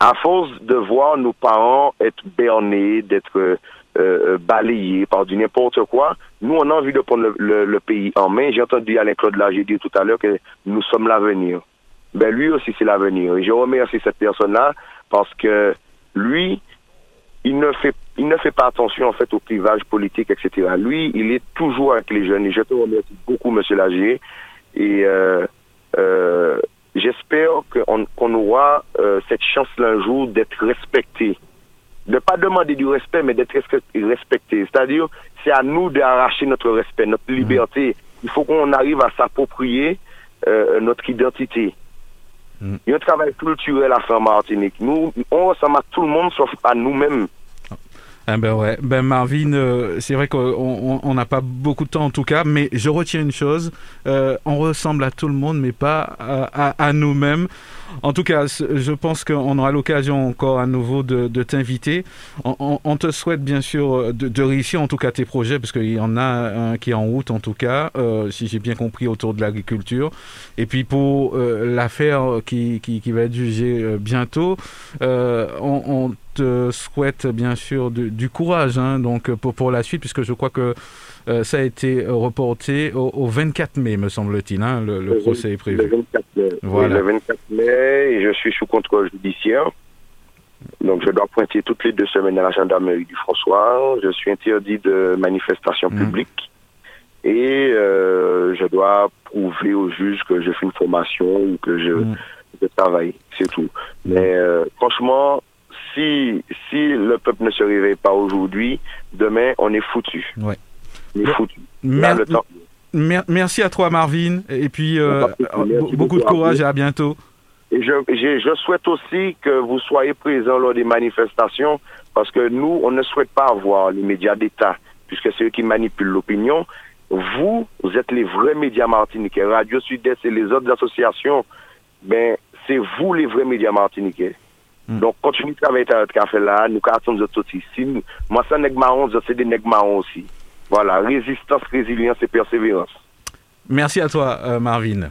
à force de voir nos parents être bernés, d'être euh, euh, balayés par du n'importe quoi, nous, on a envie de prendre le, pays en main. J'ai entendu Alain Claude Lager dire tout à l'heure que nous sommes l'avenir. Ben, lui aussi, c'est l'avenir. Et je remercie cette personne-là parce que lui, il ne fait il ne fait pas attention en fait au clivage politique, etc. Lui, il est toujours avec les jeunes. Et je te remercie beaucoup, Monsieur Lager. Et euh, euh, j'espère qu'on aura euh, cette chance-là un jour d'être respecté. De pas demander du respect, mais d'être respe- respecté. C'est-à-dire, c'est à nous d'arracher notre respect, notre liberté. Il faut qu'on arrive à s'approprier euh, notre identité. Mm. Il y a un travail culturel à faire en Martinique. Nous, on ressemble à tout le monde sauf à nous-mêmes. Ah ben ouais, ben Marvin, euh, c'est vrai qu'on on- on n'a pas beaucoup de temps en tout cas, mais je retiens une chose, euh, on ressemble à tout le monde, mais pas à, à- à nous-mêmes. En tout cas, je pense qu'on aura l'occasion encore à nouveau de, t'inviter. On, te souhaite bien sûr de, de réussir en tout cas tes projets, parce qu'il y en a un qui est en route en tout cas, euh, si j'ai bien compris, autour de l'agriculture. Et puis pour euh, l'affaire qui, qui, va être jugée euh, bientôt, euh, on, te souhaite bien sûr du, du courage hein, donc pour, pour la suite, puisque je crois que euh, ça a été reporté au, au 24 mai, me semble-t-il. hein, le, le Le procès est Le prévu. 24 mai. Voilà. Oui, le 24 mai, et je suis sous contrôle judiciaire. Donc, je dois pointer toutes les deux semaines à la gendarmerie du François. Je suis interdit de manifestation Mhm. publique. Et euh, je dois prouver au juge que j'ai fait une formation ou que je, Mhm. de travail, c'est tout. Mais euh, franchement, si, si le peuple ne se réveille pas aujourd'hui, demain, on est foutu. Ouais. On est Bon, foutu. Mer- Là, le temps- mer- merci à toi, Marvin. Et puis, euh, be- beaucoup de courage et à bientôt. Et je, je, je souhaite aussi que vous soyez présents lors des manifestations parce que nous, on ne souhaite pas avoir les médias d'État puisque c'est eux qui manipulent l'opinion. Vous, vous êtes les vrais médias martiniquais. Radio Sud-Est et les autres associations, ben, c'est vous les vrais médias martiniquais. Mm. Donc, continuez de travailler à votre café là. Nous, quand aussi. Si nous- moi, ça, nègres marrons, c'est des nègres marrons aussi. Voilà. Résistance, résilience et persévérance. Merci à toi, euh, Marvin.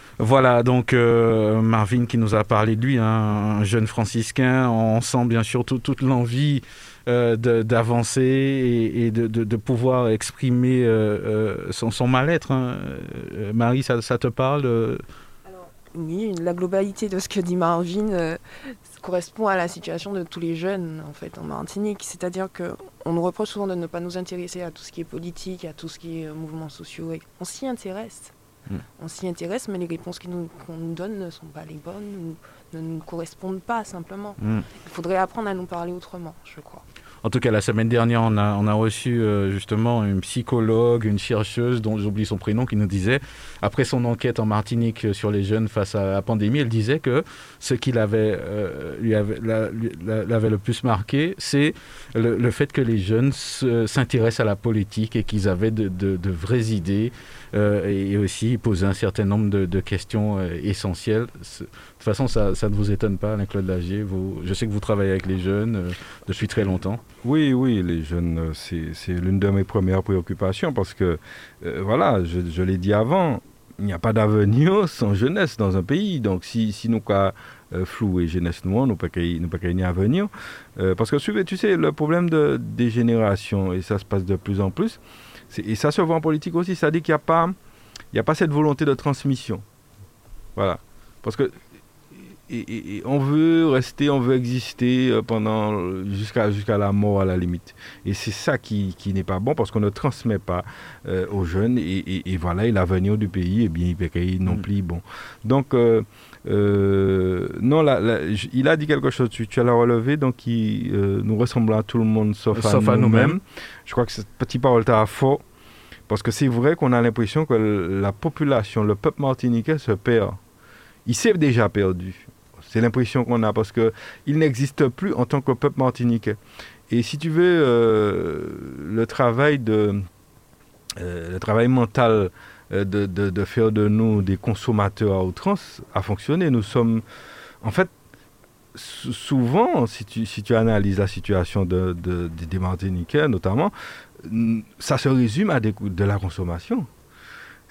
Voilà, donc euh, Marvin qui nous a parlé de lui, hein, un jeune franciscain. On sent bien sûr tout- toute l'envie euh, d'avancer et, de, pouvoir exprimer euh, son, mal-être. hein. Marie, ça, te parle Oui, la globalité de ce que dit Marvin correspond à la situation de tous les jeunes en fait en Martinique. C'est-à-dire que on nous reproche souvent de ne pas nous intéresser à tout ce qui est politique, à tout ce qui est mouvements sociaux. Et on s'y intéresse. Mm. On s'y intéresse, mais les réponses nous- qu'on nous donne ne sont pas les bonnes ou ne nous correspondent pas simplement. Hmm. Il faudrait apprendre à nous parler autrement, je crois. En tout cas, la semaine dernière, on a, reçu euh, justement une psychologue, une chercheuse dont j'oublie son prénom, qui nous disait, après son enquête en Martinique euh, sur les jeunes face à la pandémie, elle disait que ce qui l'avait, euh, le plus marqué, c'est le, fait que les jeunes se- s'intéressent à la politique et qu'ils avaient de, vraies idées et aussi posaient un certain nombre de, questions essentielles. De toute façon, ça, ça ne vous étonne pas, Alain-Claude Lagier. Vous, je sais que vous travaillez avec les jeunes euh, depuis très longtemps. Oui, oui, les jeunes, euh, c'est l'une de mes premières préoccupations parce que, euh, voilà, je, l'ai dit avant, il n'y a pas d'avenir [LAUGHS] sans jeunesse dans un pays. Donc, si, nous cas flouer jeunesse nous, nous pas nous pas ait un avenir. Euh, parce que tu sais, le problème de, des générations, et ça se passe de plus en plus, et ça se voit en politique aussi, c'est-à-dire qu'il n'y a, a pas cette volonté de transmission. Voilà. Parce que et, et- et on veut rester, on veut exister euh, pendant jusqu'à jusqu'à la mort à la limite. Et c'est ça qui, qui n'est pas bon parce qu'on ne transmet pas euh, aux jeunes et, et- et voilà, et l'avenir du pays, eh bien, il non Mm. plus bon. Donc, euh, euh, non, là, là, il a dit quelque chose, tu, tu as la relevé, donc qui euh, nous ressemble à tout le monde sauf, Sauf à à nous-mêmes. nous-mêmes. Je crois que cette petite parole t'a fort parce que c'est vrai qu'on a l'impression que la population, le peuple martiniquais se perd. Il s'est déjà perdu. C'est l'impression qu'on a parce que il n'existe plus en tant que peuple martiniquais. Et si tu veux, euh, le travail de euh, le travail mental euh, de, faire de nous des consommateurs à outrance a fonctionné. Nous sommes, en fait, sou- souvent, si tu, si tu analyses la situation de, de- des- Martiniquais notamment, ça se résume à de la consommation.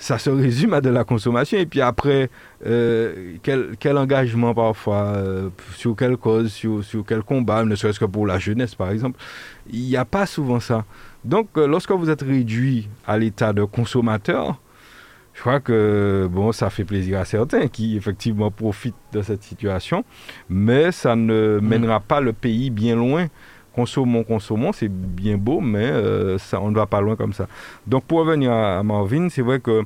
Ça se résume à de la consommation. Et puis après, euh, quel, quel engagement parfois, euh, sur quelle cause, sur, sur quel combat, ne serait-ce que pour la jeunesse par exemple, il n'y a pas souvent ça. Donc euh, lorsque vous êtes réduit à l'état de consommateur, je crois que bon, ça fait plaisir à certains qui effectivement profitent de cette situation, mais ça ne mènera pas le pays bien loin. Consommons, consommons, c'est bien beau, mais euh, ça, on ne va pas loin comme ça. Donc pour revenir à, Marvin, c'est vrai que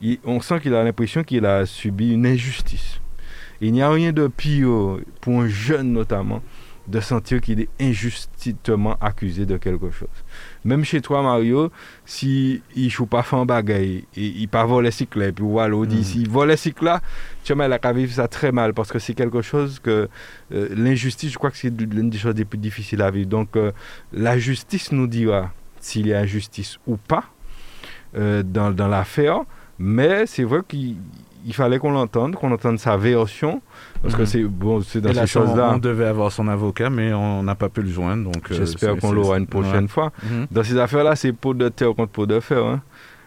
il- on sent qu'il a l'impression qu'il a subi une injustice. Il n'y a rien de pire pour un jeune notamment de sentir qu'il est injustement accusé de quelque chose. Même chez toi, Mario, si il joue pas fait en bagaille et il pas volé cycle et puis voilà, on dit Mhm. s'il vole cycle là, tu vois, il a vivre ça très mal parce que c'est quelque chose que euh, l'injustice, je crois que c'est l'une des choses les plus difficiles à vivre. Donc euh, la justice nous dira s'il y a injustice ou pas euh, dans, dans l'affaire, mais c'est vrai qu'il il fallait qu'on l'entende, qu'on entende sa version, parce que Mhm. c'est bon, c'est dans Et ces choses-là. On devait avoir son avocat, mais on n'a pas pu le joindre. Donc, euh, J'espère qu'on l'aura une prochaine ouais. fois. Mhm. Dans ces affaires-là, c'est pot de terre contre pot de fer. hein.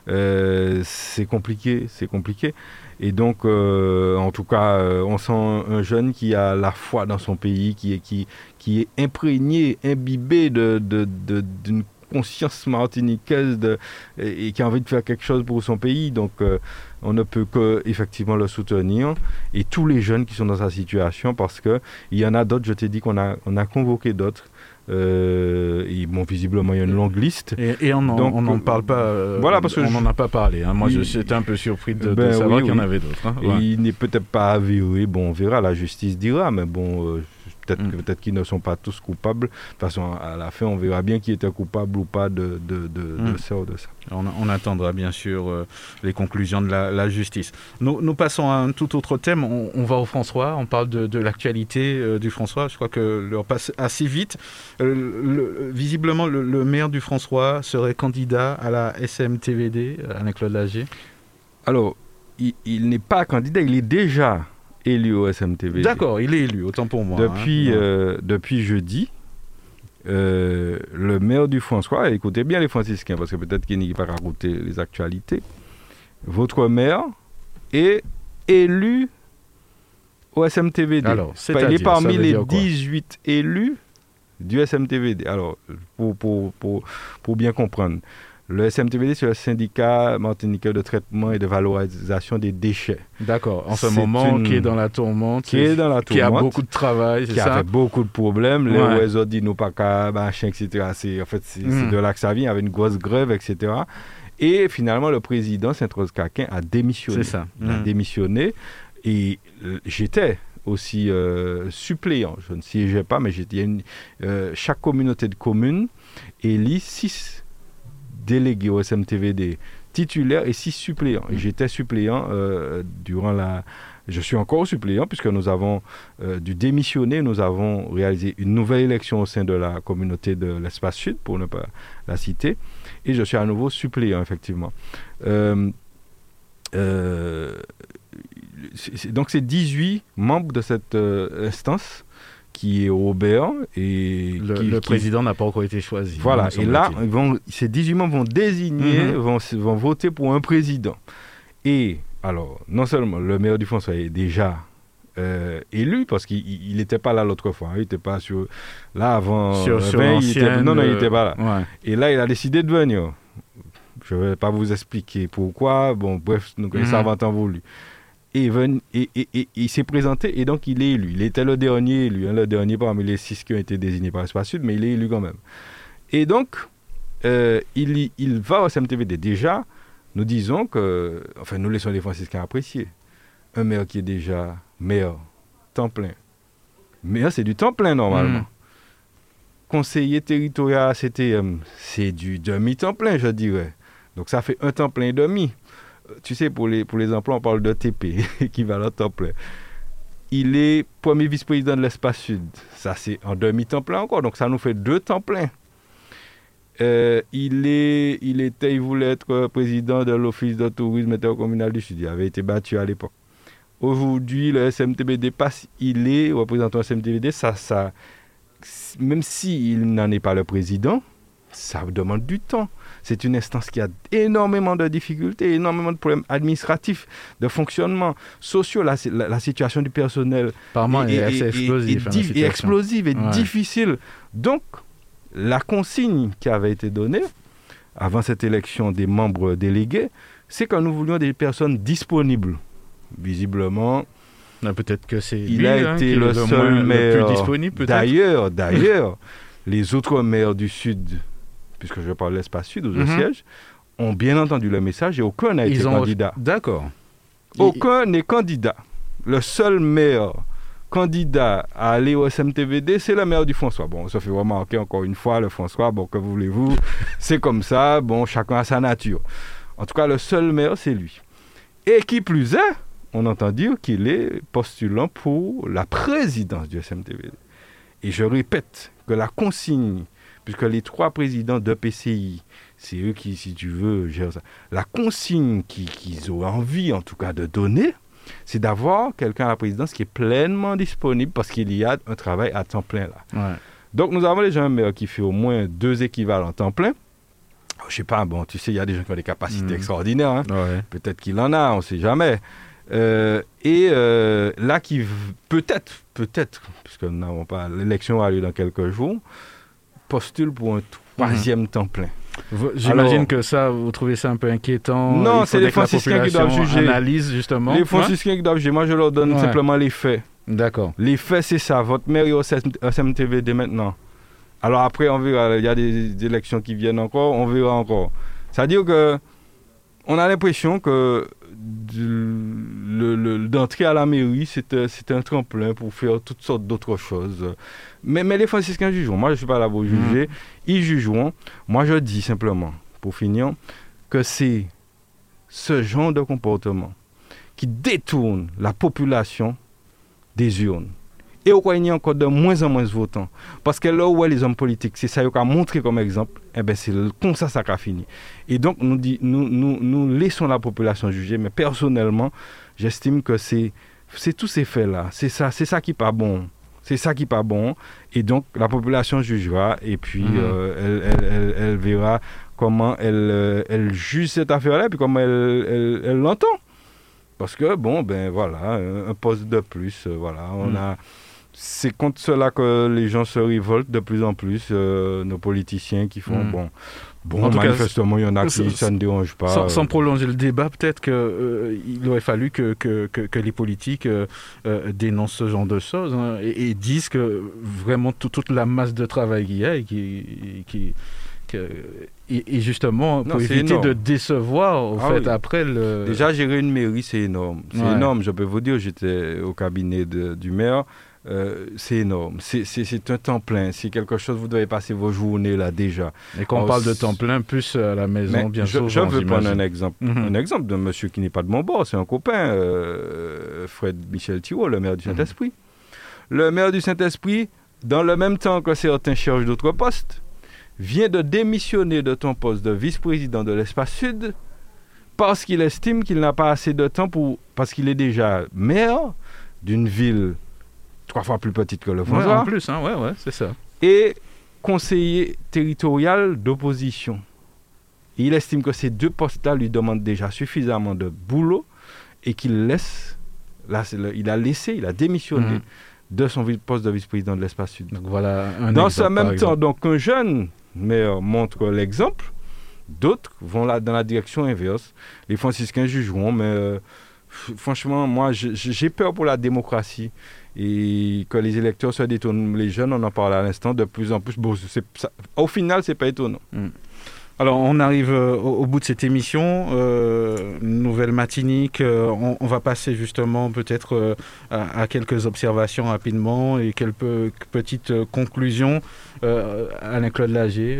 euh, c'est compliqué, c'est compliqué. Et donc, euh, en tout cas, euh, on sent un, jeune qui a la foi dans son pays, qui est, qui, qui est imprégné, imbibé d'une de, de, conscience [LAUGHS] martiniquaise de, et, qui a envie de faire quelque chose pour son pays. Donc, on ne peut que effectivement le soutenir. Et tous les jeunes qui sont dans sa situation, parce qu'il y en a d'autres, je t'ai dit qu'on a, on a convoqué d'autres euh, et bon, visiblement, il y a une longue liste. Et, on n'en parle pas. Euh, voilà, parce que on n'en a pas parlé. Hein. Moi, j'étais un peu surpris de, ben savoir qu'il y en avait d'autres. Hein. Il n'est peut-être pas avéré. Bon, on verra. La justice dira. Mais bon, euh, Peut-être mm. peut qu'ils ne sont pas tous coupables. De toute façon, à la fin, on verra bien qui était coupable ou pas de, de, de, mm. ça ou de ça. On, attendra bien sûr euh, les conclusions de la, justice. Nous, nous, passons à un tout autre thème. On, va au François. On parle de, l'actualité euh, du François. Je crois que l'heure passe assez vite. Euh, visiblement, le, maire du François serait candidat à la SMTVD, Alain-Claude Lagier. Alors, il n'est pas candidat, il est déjà élu au SMTV. D'accord, il est élu, autant pour moi. Depuis, hein. euh, depuis jeudi, euh, le maire du François, écoutez bien les franciscains, parce que peut-être qu'il n'y pas raconter les actualités, votre maire est élu au SMTVD. Alors, il est parmi les 18 élus du SMTVD. Alors, pour, pour, pour, pour bien comprendre, le SMTVD, c'est le syndicat martiniquais de traitement et de valorisation des déchets. D'accord. En ce moment, qui est dans la tourmente. Qui est dans la tourmente. Qui a beaucoup de travail, Qui a fait beaucoup de problèmes. Les oiseaux disent nous pas qu'à machin, etc. En fait, c'est hmm. de là que ça vient, avec une grosse grève, etc. Et finalement, le président, Saint-Rose Caquin, a démissionné. C'est ça. Il a hmm. démissionné. Et euh, j'étais aussi euh, suppléant. Je ne siégeais pas, mais j'étais. Euh, chaque communauté de communes élit six délégué au SMTVD titulaire et six suppléants. Et j'étais suppléant euh, durant la... Je suis encore suppléant puisque nous avons euh, dû démissionner, nous avons réalisé une nouvelle élection au sein de la communauté de l'espace sud, pour ne pas la citer, et je suis à nouveau suppléant, effectivement. Euh, donc c'est 18 membres de cette instance qui est Robert et le, président n'a pas encore été choisi. Voilà, et là, vont, ces 18 membres vont désigner, mhm. vont, vont, voter pour un président. Et alors, non seulement le maire du François est déjà euh, élu, parce qu'il n'était pas là l'autre fois, hein, il n'était pas sur... Là, avant sur, 20, il était, non, non, il n'était pas là. Et là, il a décidé de venir. Je ne vais pas vous expliquer pourquoi, bon, bref, nous connaissons mm temps voulu et, et, il s'est présenté et donc il est élu. Il était le dernier élu, hein, le dernier parmi les six qui ont été désignés par l'Espace Sud, mais il est élu quand même. Et donc, euh, il, il va au SMTVD. Déjà, nous disons que, enfin, nous laissons les franciscains apprécier. Un maire qui est déjà maire, temps plein. Maire, c'est du temps plein normalement. Hmm. Conseiller territorial CTM, c'est du demi-temps plein, je dirais. Donc ça fait un temps plein et demi tu sais, pour les, pour les emplois, on parle de TP, [LAUGHS] équivalent temps plein. Il est premier vice-président de l'espace sud. Ça, c'est en demi-temps plein encore. Donc, ça nous fait deux temps pleins. Euh, il, est, il, était, il voulait être président de l'Office de tourisme intercommunal du Sud. Il avait été battu à l'époque. Aujourd'hui, le SMTB dépasse. Il est représentant SMTBD. Ça, ça, même s'il n'en est pas le président, ça demande du temps. C'est une instance qui a énormément de difficultés, énormément de problèmes administratifs, de fonctionnement, sociaux. La, la, situation du personnel est, explosive. Et, hein, explosive et difficile. Donc, la consigne qui avait été donnée avant cette élection des membres délégués, c'est que nous voulions des personnes disponibles. Visiblement, peut-être que c'est il a hein, été le, seul maire disponible. D'ailleurs, d'ailleurs, les autres maires du Sud puisque je parle de l'espace sud, aux mhm. sièges, ont bien entendu le message et aucun n'a été candidat. D'accord. Aucun n'est candidat. Le seul maire candidat à aller au SMTVD, c'est le maire du François. Bon, ça fait remarquer encore une fois, le François, bon, que voulez-vous, [LAUGHS] c'est comme ça, bon, chacun a sa nature. En tout cas, le seul maire, c'est lui. Et qui plus est, on entend dire qu'il est postulant pour la présidence du SMTVD. Et je répète que la consigne puisque les trois présidents de PCI, c'est eux qui, si tu veux, gèrent ça. La consigne qu'ils ont envie, en tout cas, de donner, c'est d'avoir quelqu'un à la présidence qui est pleinement disponible parce qu'il y a un travail à temps plein là. Donc nous avons déjà un maire qui fait au moins deux équivalents temps plein. je sais pas, bon, tu sais, il y a des gens qui ont des capacités Mhm. extraordinaires. hein. Ouais. Peut-être qu'il en a, on ne sait jamais. Euh, et euh, là, qui peut-être, peut-être, puisque nous n'avons pas, l'élection a lieu dans quelques jours, postule pour un troisième temps plein. J'imagine que ça, vous trouvez ça un peu inquiétant? Non, c'est les franciscains qui doivent juger. Analyse justement. Les franciscains qui doivent juger, moi je leur donne Ouais. simplement les faits. D'accord. Les faits, c'est ça. Votre maire est au SMTV dès maintenant. Alors après, on verra. Il y a des, des élections qui viennent encore, on verra encore. C'est-à-dire que on a l'impression que d'entrer à la mairie, un, c'est un tremplin pour faire toutes sortes d'autres choses. Mais, mais les franciscains jugeront. Moi, je ne suis pas là pour juger. Ils jugeront. Moi, je dis simplement, pour finir, que c'est ce genre de comportement qui détourne la population des urnes. Et au il y a encore de moins en moins de votants. Parce que là où est les hommes politiques, c'est ça qu'on a montré comme exemple, eh ben c'est comme ça ça a fini. Et donc nous, dit, nous, nous, nous laissons la population juger, mais personnellement, j'estime que c'est, tous ces faits-là. C'est ça, c'est ça qui n'est pas bon. C'est ça qui n'est pas bon. Et donc la population jugera et puis Mhm. euh, elle, elle- elle- elle verra comment elle, euh, elle juge cette affaire-là et puis comment elle, l'entend. Parce que, bon, ben voilà, un poste de plus, euh, voilà, on Mm. a... C'est contre cela que les gens se révoltent de plus en plus, euh, nos politiciens qui font, Mm. bon, bon En tout cas, manifestement, il y en a qui, ça ne dérange pas. Sans, euh. sans prolonger le débat, peut-être qu'il aurait fallu que, que, que- que les politiques euh, euh, dénoncent ce genre de choses hein, et, et disent que vraiment tout- toute la masse de travail qu'il y a et qui. et, et justement, pour éviter énorme. de décevoir, au Ah fait, oui. après le. Déjà, gérer une mairie, c'est énorme. C'est Ouais. énorme, je peux vous dire, j'étais au cabinet de- du maire. Euh, c'est énorme. C'est- un temps plein. C'est quelque chose, vous devez passer vos journées là déjà. Et quand on parle de temps plein, plus à la maison, Mais bien je, sûr. je veux prendre un exemple. Mhm. Un exemple d'un monsieur qui n'est pas de mon bord, c'est un copain, euh, Fred Michel Thiraud, le maire du Mhm. Saint-Esprit. Le maire du Saint-Esprit, dans le même temps que certains cherchent d'autres postes, vient de démissionner de ton poste de vice-président de l'espace sud parce qu'il estime qu'il n'a pas assez de temps pour. parce qu'il est déjà maire d'une ville trois fois plus petite que le Ouais, François en plus, hein, ouais, ouais, c'est ça. et conseiller territorial d'opposition. Il estime que ces deux postes-là lui demandent déjà suffisamment de boulot et qu'il laisse, là, le- il a laissé, il a démissionné Mhm. de son poste de vice-président de l'espace sud. Donc voilà un Dans exemple, ce même temps, donc un jeune maire montre l'exemple, d'autres vont là dans la direction inverse. Les franciscains jugeront, mais euh, franchement, moi, j'ai peur pour la démocratie et que les électeurs se détournent. Les jeunes, on en parle à l'instant, de plus en plus. Bon, c'est- ça- au final, c'est pas étonnant. Alors, on arrive euh, au, au bout de cette émission, euh, nouvelle matinique. euh, on, on va passer justement peut-être à, à quelques observations rapidement et quelques petites conclusions. Alain-Claude Lager,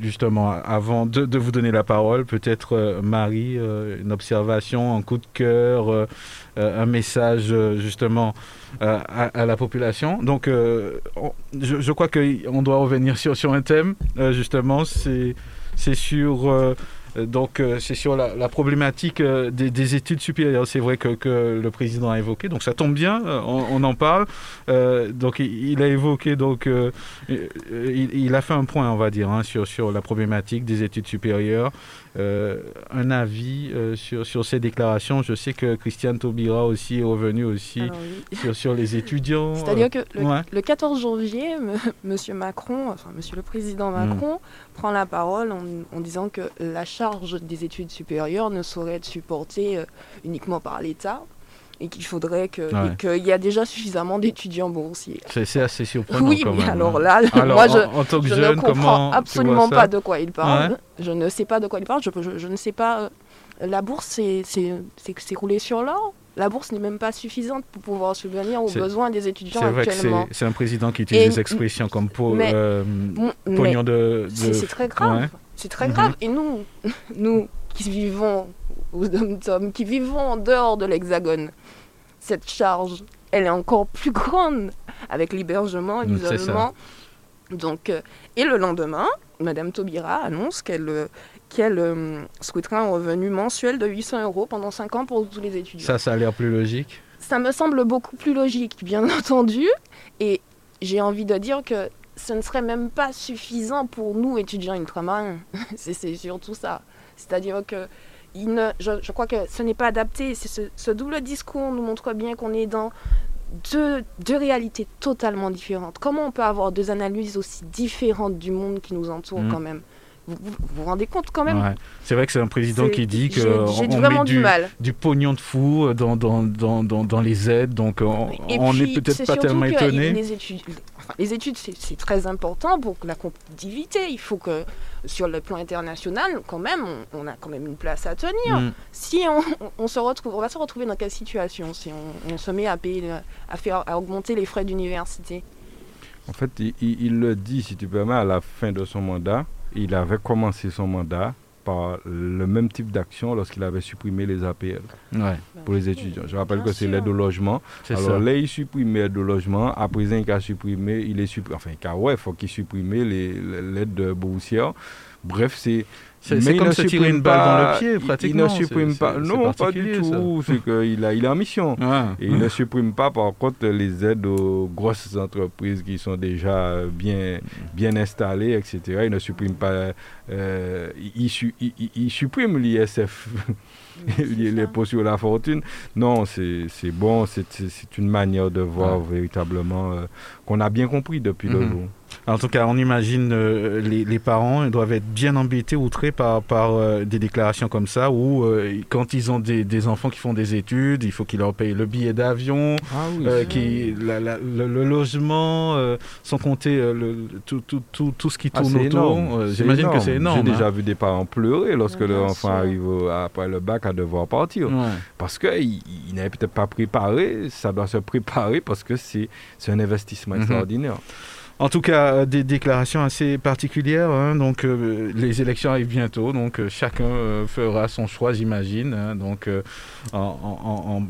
justement, avant de, de vous donner la parole, peut-être Marie, une observation, un coup de cœur, un message euh, justement euh, à, la population. Donc, euh, on- je, je crois qu'on doit revenir sur, un thème, euh, justement, c'est sur, euh, euh, donc, euh, c'est sur la, problématique euh, des, des études supérieures. C'est vrai que, le président a évoqué, donc ça tombe bien, euh, on, en parle. Euh, donc, il, a évoqué, donc, euh, euh, il, a fait un point, on va dire, hein, sur la problématique des études supérieures. Euh, un avis euh, sur, sur ces déclarations. Je sais que Christiane Taubira aussi est revenu aussi Alors oui. sur, sur les étudiants. C'est-à-dire que le, ouais. le 14 janvier, M. Monsieur Macron, enfin Monsieur le Président Macron, prend la parole en, en disant que la charge des études supérieures ne saurait être supportée euh, uniquement par l'État et qu'il faudrait que Ouais. qu'il y a déjà suffisamment d'étudiants boursiers. C'est assez surprenant Oui, quand mais même. alors là, Alors, moi je, en, en tant que je jeune, ne comprends absolument pas de quoi il parle. Ouais. Je ne sais pas de quoi il parle. Je, je- je ne sais pas. euh, la bourse, c'est roulé sur l'or. La bourse n'est même pas suffisante pour pouvoir subvenir aux besoins des étudiants C'est vrai que c'est actuellement. c'est un président qui utilise Et- des expressions comme po- mais- euh, mais pognon de. de- c'est très grave. Ouais. C'est très Mhm. grave. Et nous, [LAUGHS] nous qui vivons aux dom qui vivons en dehors de l'Hexagone, cette charge, elle est encore plus grande avec l'hébergement et l'isolement. Donc, euh, et le lendemain, Madame Taubira annonce qu'elle euh, qu'elle euh, souhaiterait un revenu mensuel de 800 euros pendant 5 ans pour tous les étudiants. Ça, ça a l'air plus logique. Ça me semble beaucoup plus logique, bien [LAUGHS] entendu. Et j'ai envie de dire que ce ne serait même pas suffisant pour nous, étudiants ultramarins. [LAUGHS] c'est surtout ça. C'est-à-dire que il ne, je, crois que ce n'est pas adapté. Ce, ce, double discours nous montre bien qu'on est dans deux, deux, réalités totalement différentes. Comment on peut avoir deux analyses aussi différentes du monde qui nous entoure mmh. quand même? Vous, vous, rendez compte quand même? C'est vrai que c'est un président qui dit que on met du, du, pognon de fou dans, dans, dans, dans, les aides, donc on n'est peut-être pas tellement étonné. Les études, les études c'est très important pour la compétitivité. Il faut que sur le plan international, quand même, on, a quand même une place à tenir. Mm. Si on, se retrouve, on va se retrouver dans quelle situation si on, se met à payer, à faire, à augmenter les frais d'université? En fait, il, il, le dit, si tu permets, à la fin de son mandat il avait commencé son mandat par le même type d'action lorsqu'il avait supprimé les APL pour les étudiants. Je rappelle que c'est l'aide au logement. Alors là, il supprimait l'aide au logement. Après, il a supprimé, il est supprimé, enfin, il faut qu'il supprime l'aide de boursière. Bref, c'est c'est comme se tirer une balle dans le pied, pratiquement. Il ne supprime pas. Non, pas du tout. C'est qu'il a, il est en mission. [LAUGHS] Et il ne supprime pas, par contre, les aides aux grosses entreprises qui sont déjà bien, bien installées, etc. Il ne supprime pas. Euh, il, il, supprime l'ISF, l'impôt [LAUGHS] sur la fortune. Non, c'est bon. C'est une manière de voir véritablement euh, qu'on a bien compris depuis le long. En tout cas, on imagine euh, les, parents doivent être bien embêtés, outrés par, par euh, des déclarations comme ça, où euh, quand ils ont des, enfants qui font des études, il faut qu'ils leur payent le billet d'avion, ah qui, le, logement, sans compter le, tout, tout, tout, tout, ce qui ah, tourne autour. J'imagine que c'est énorme. J'ai déjà hein. vu des parents pleurer lorsque leur enfant arrive après le bac à devoir partir. Parce qu'ils il, n'avaient peut-être pas préparé, ça doit se préparer parce que c'est un investissement mhm. extraordinaire. En tout cas, euh, des déclarations assez particulières. Hein. donc, euh, les élections arrivent bientôt. Donc, euh, chacun fera son choix, j'imagine. Hein. donc, en,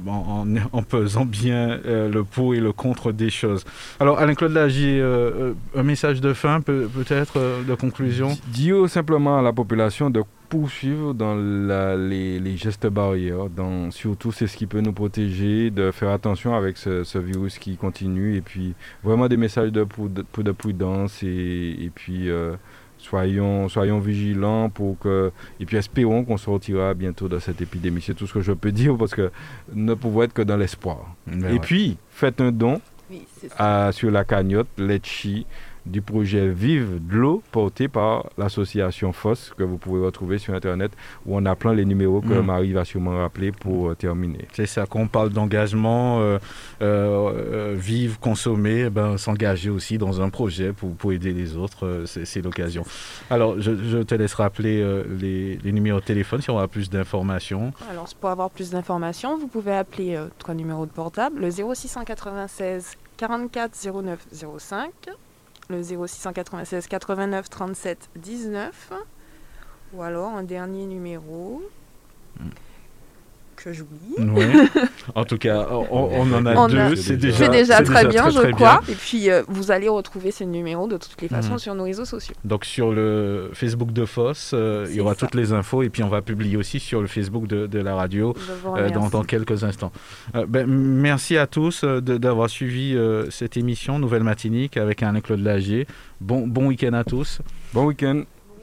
en, pesant bien le pour et le contre des choses. Alors, Alain-Claude Lagier, un message de fin, peut-être, de conclusion? Dis simplement à la population de poursuivre dans les, gestes barrières, dans, surtout c'est ce qui peut nous protéger, de faire attention avec ce, virus qui continue, et puis vraiment des messages de, de, prudence, et, puis euh, soyons, soyons vigilants pour que, et puis espérons qu'on sortira bientôt de cette épidémie. C'est tout ce que je peux dire, parce que ne pouvons être que dans l'espoir. Ben et puis, faites un don sur la cagnotte Letchi du projet Vive de l'eau porté par l'association FOSS que vous pouvez retrouver sur Internet où on a plein les numéros que mm. Marie va sûrement rappeler pour euh, terminer. C'est ça, qu'on parle d'engagement, euh, euh, vivre, consommer, eh ben, s'engager aussi dans un projet pour, pour aider les autres, c'est l'occasion. Alors, je, te laisse rappeler les, les, numéros de téléphone si on a plus d'informations. Alors, pour avoir plus d'informations, vous pouvez appeler trois numéros de portable, le 0696 44 09 05 le 0696 89 37 19. Ou alors un dernier numéro que j'oublie. [LAUGHS] En tout cas, on, en a deux, c'est déjà, déjà, très bien, je crois. Et puis, euh, vous allez retrouver ces numéros de toutes les façons mm. sur nos réseaux sociaux. Donc, sur le Facebook de FOSS, euh, il y aura toutes les infos. Et puis, on va publier aussi sur le Facebook de, la radio euh, dans, quelques instants. Ben, merci à tous d'avoir suivi cette émission Nouvelle Matinique avec Alain-Claude Lagier. Bon, bon week-end à tous. Bon week-end.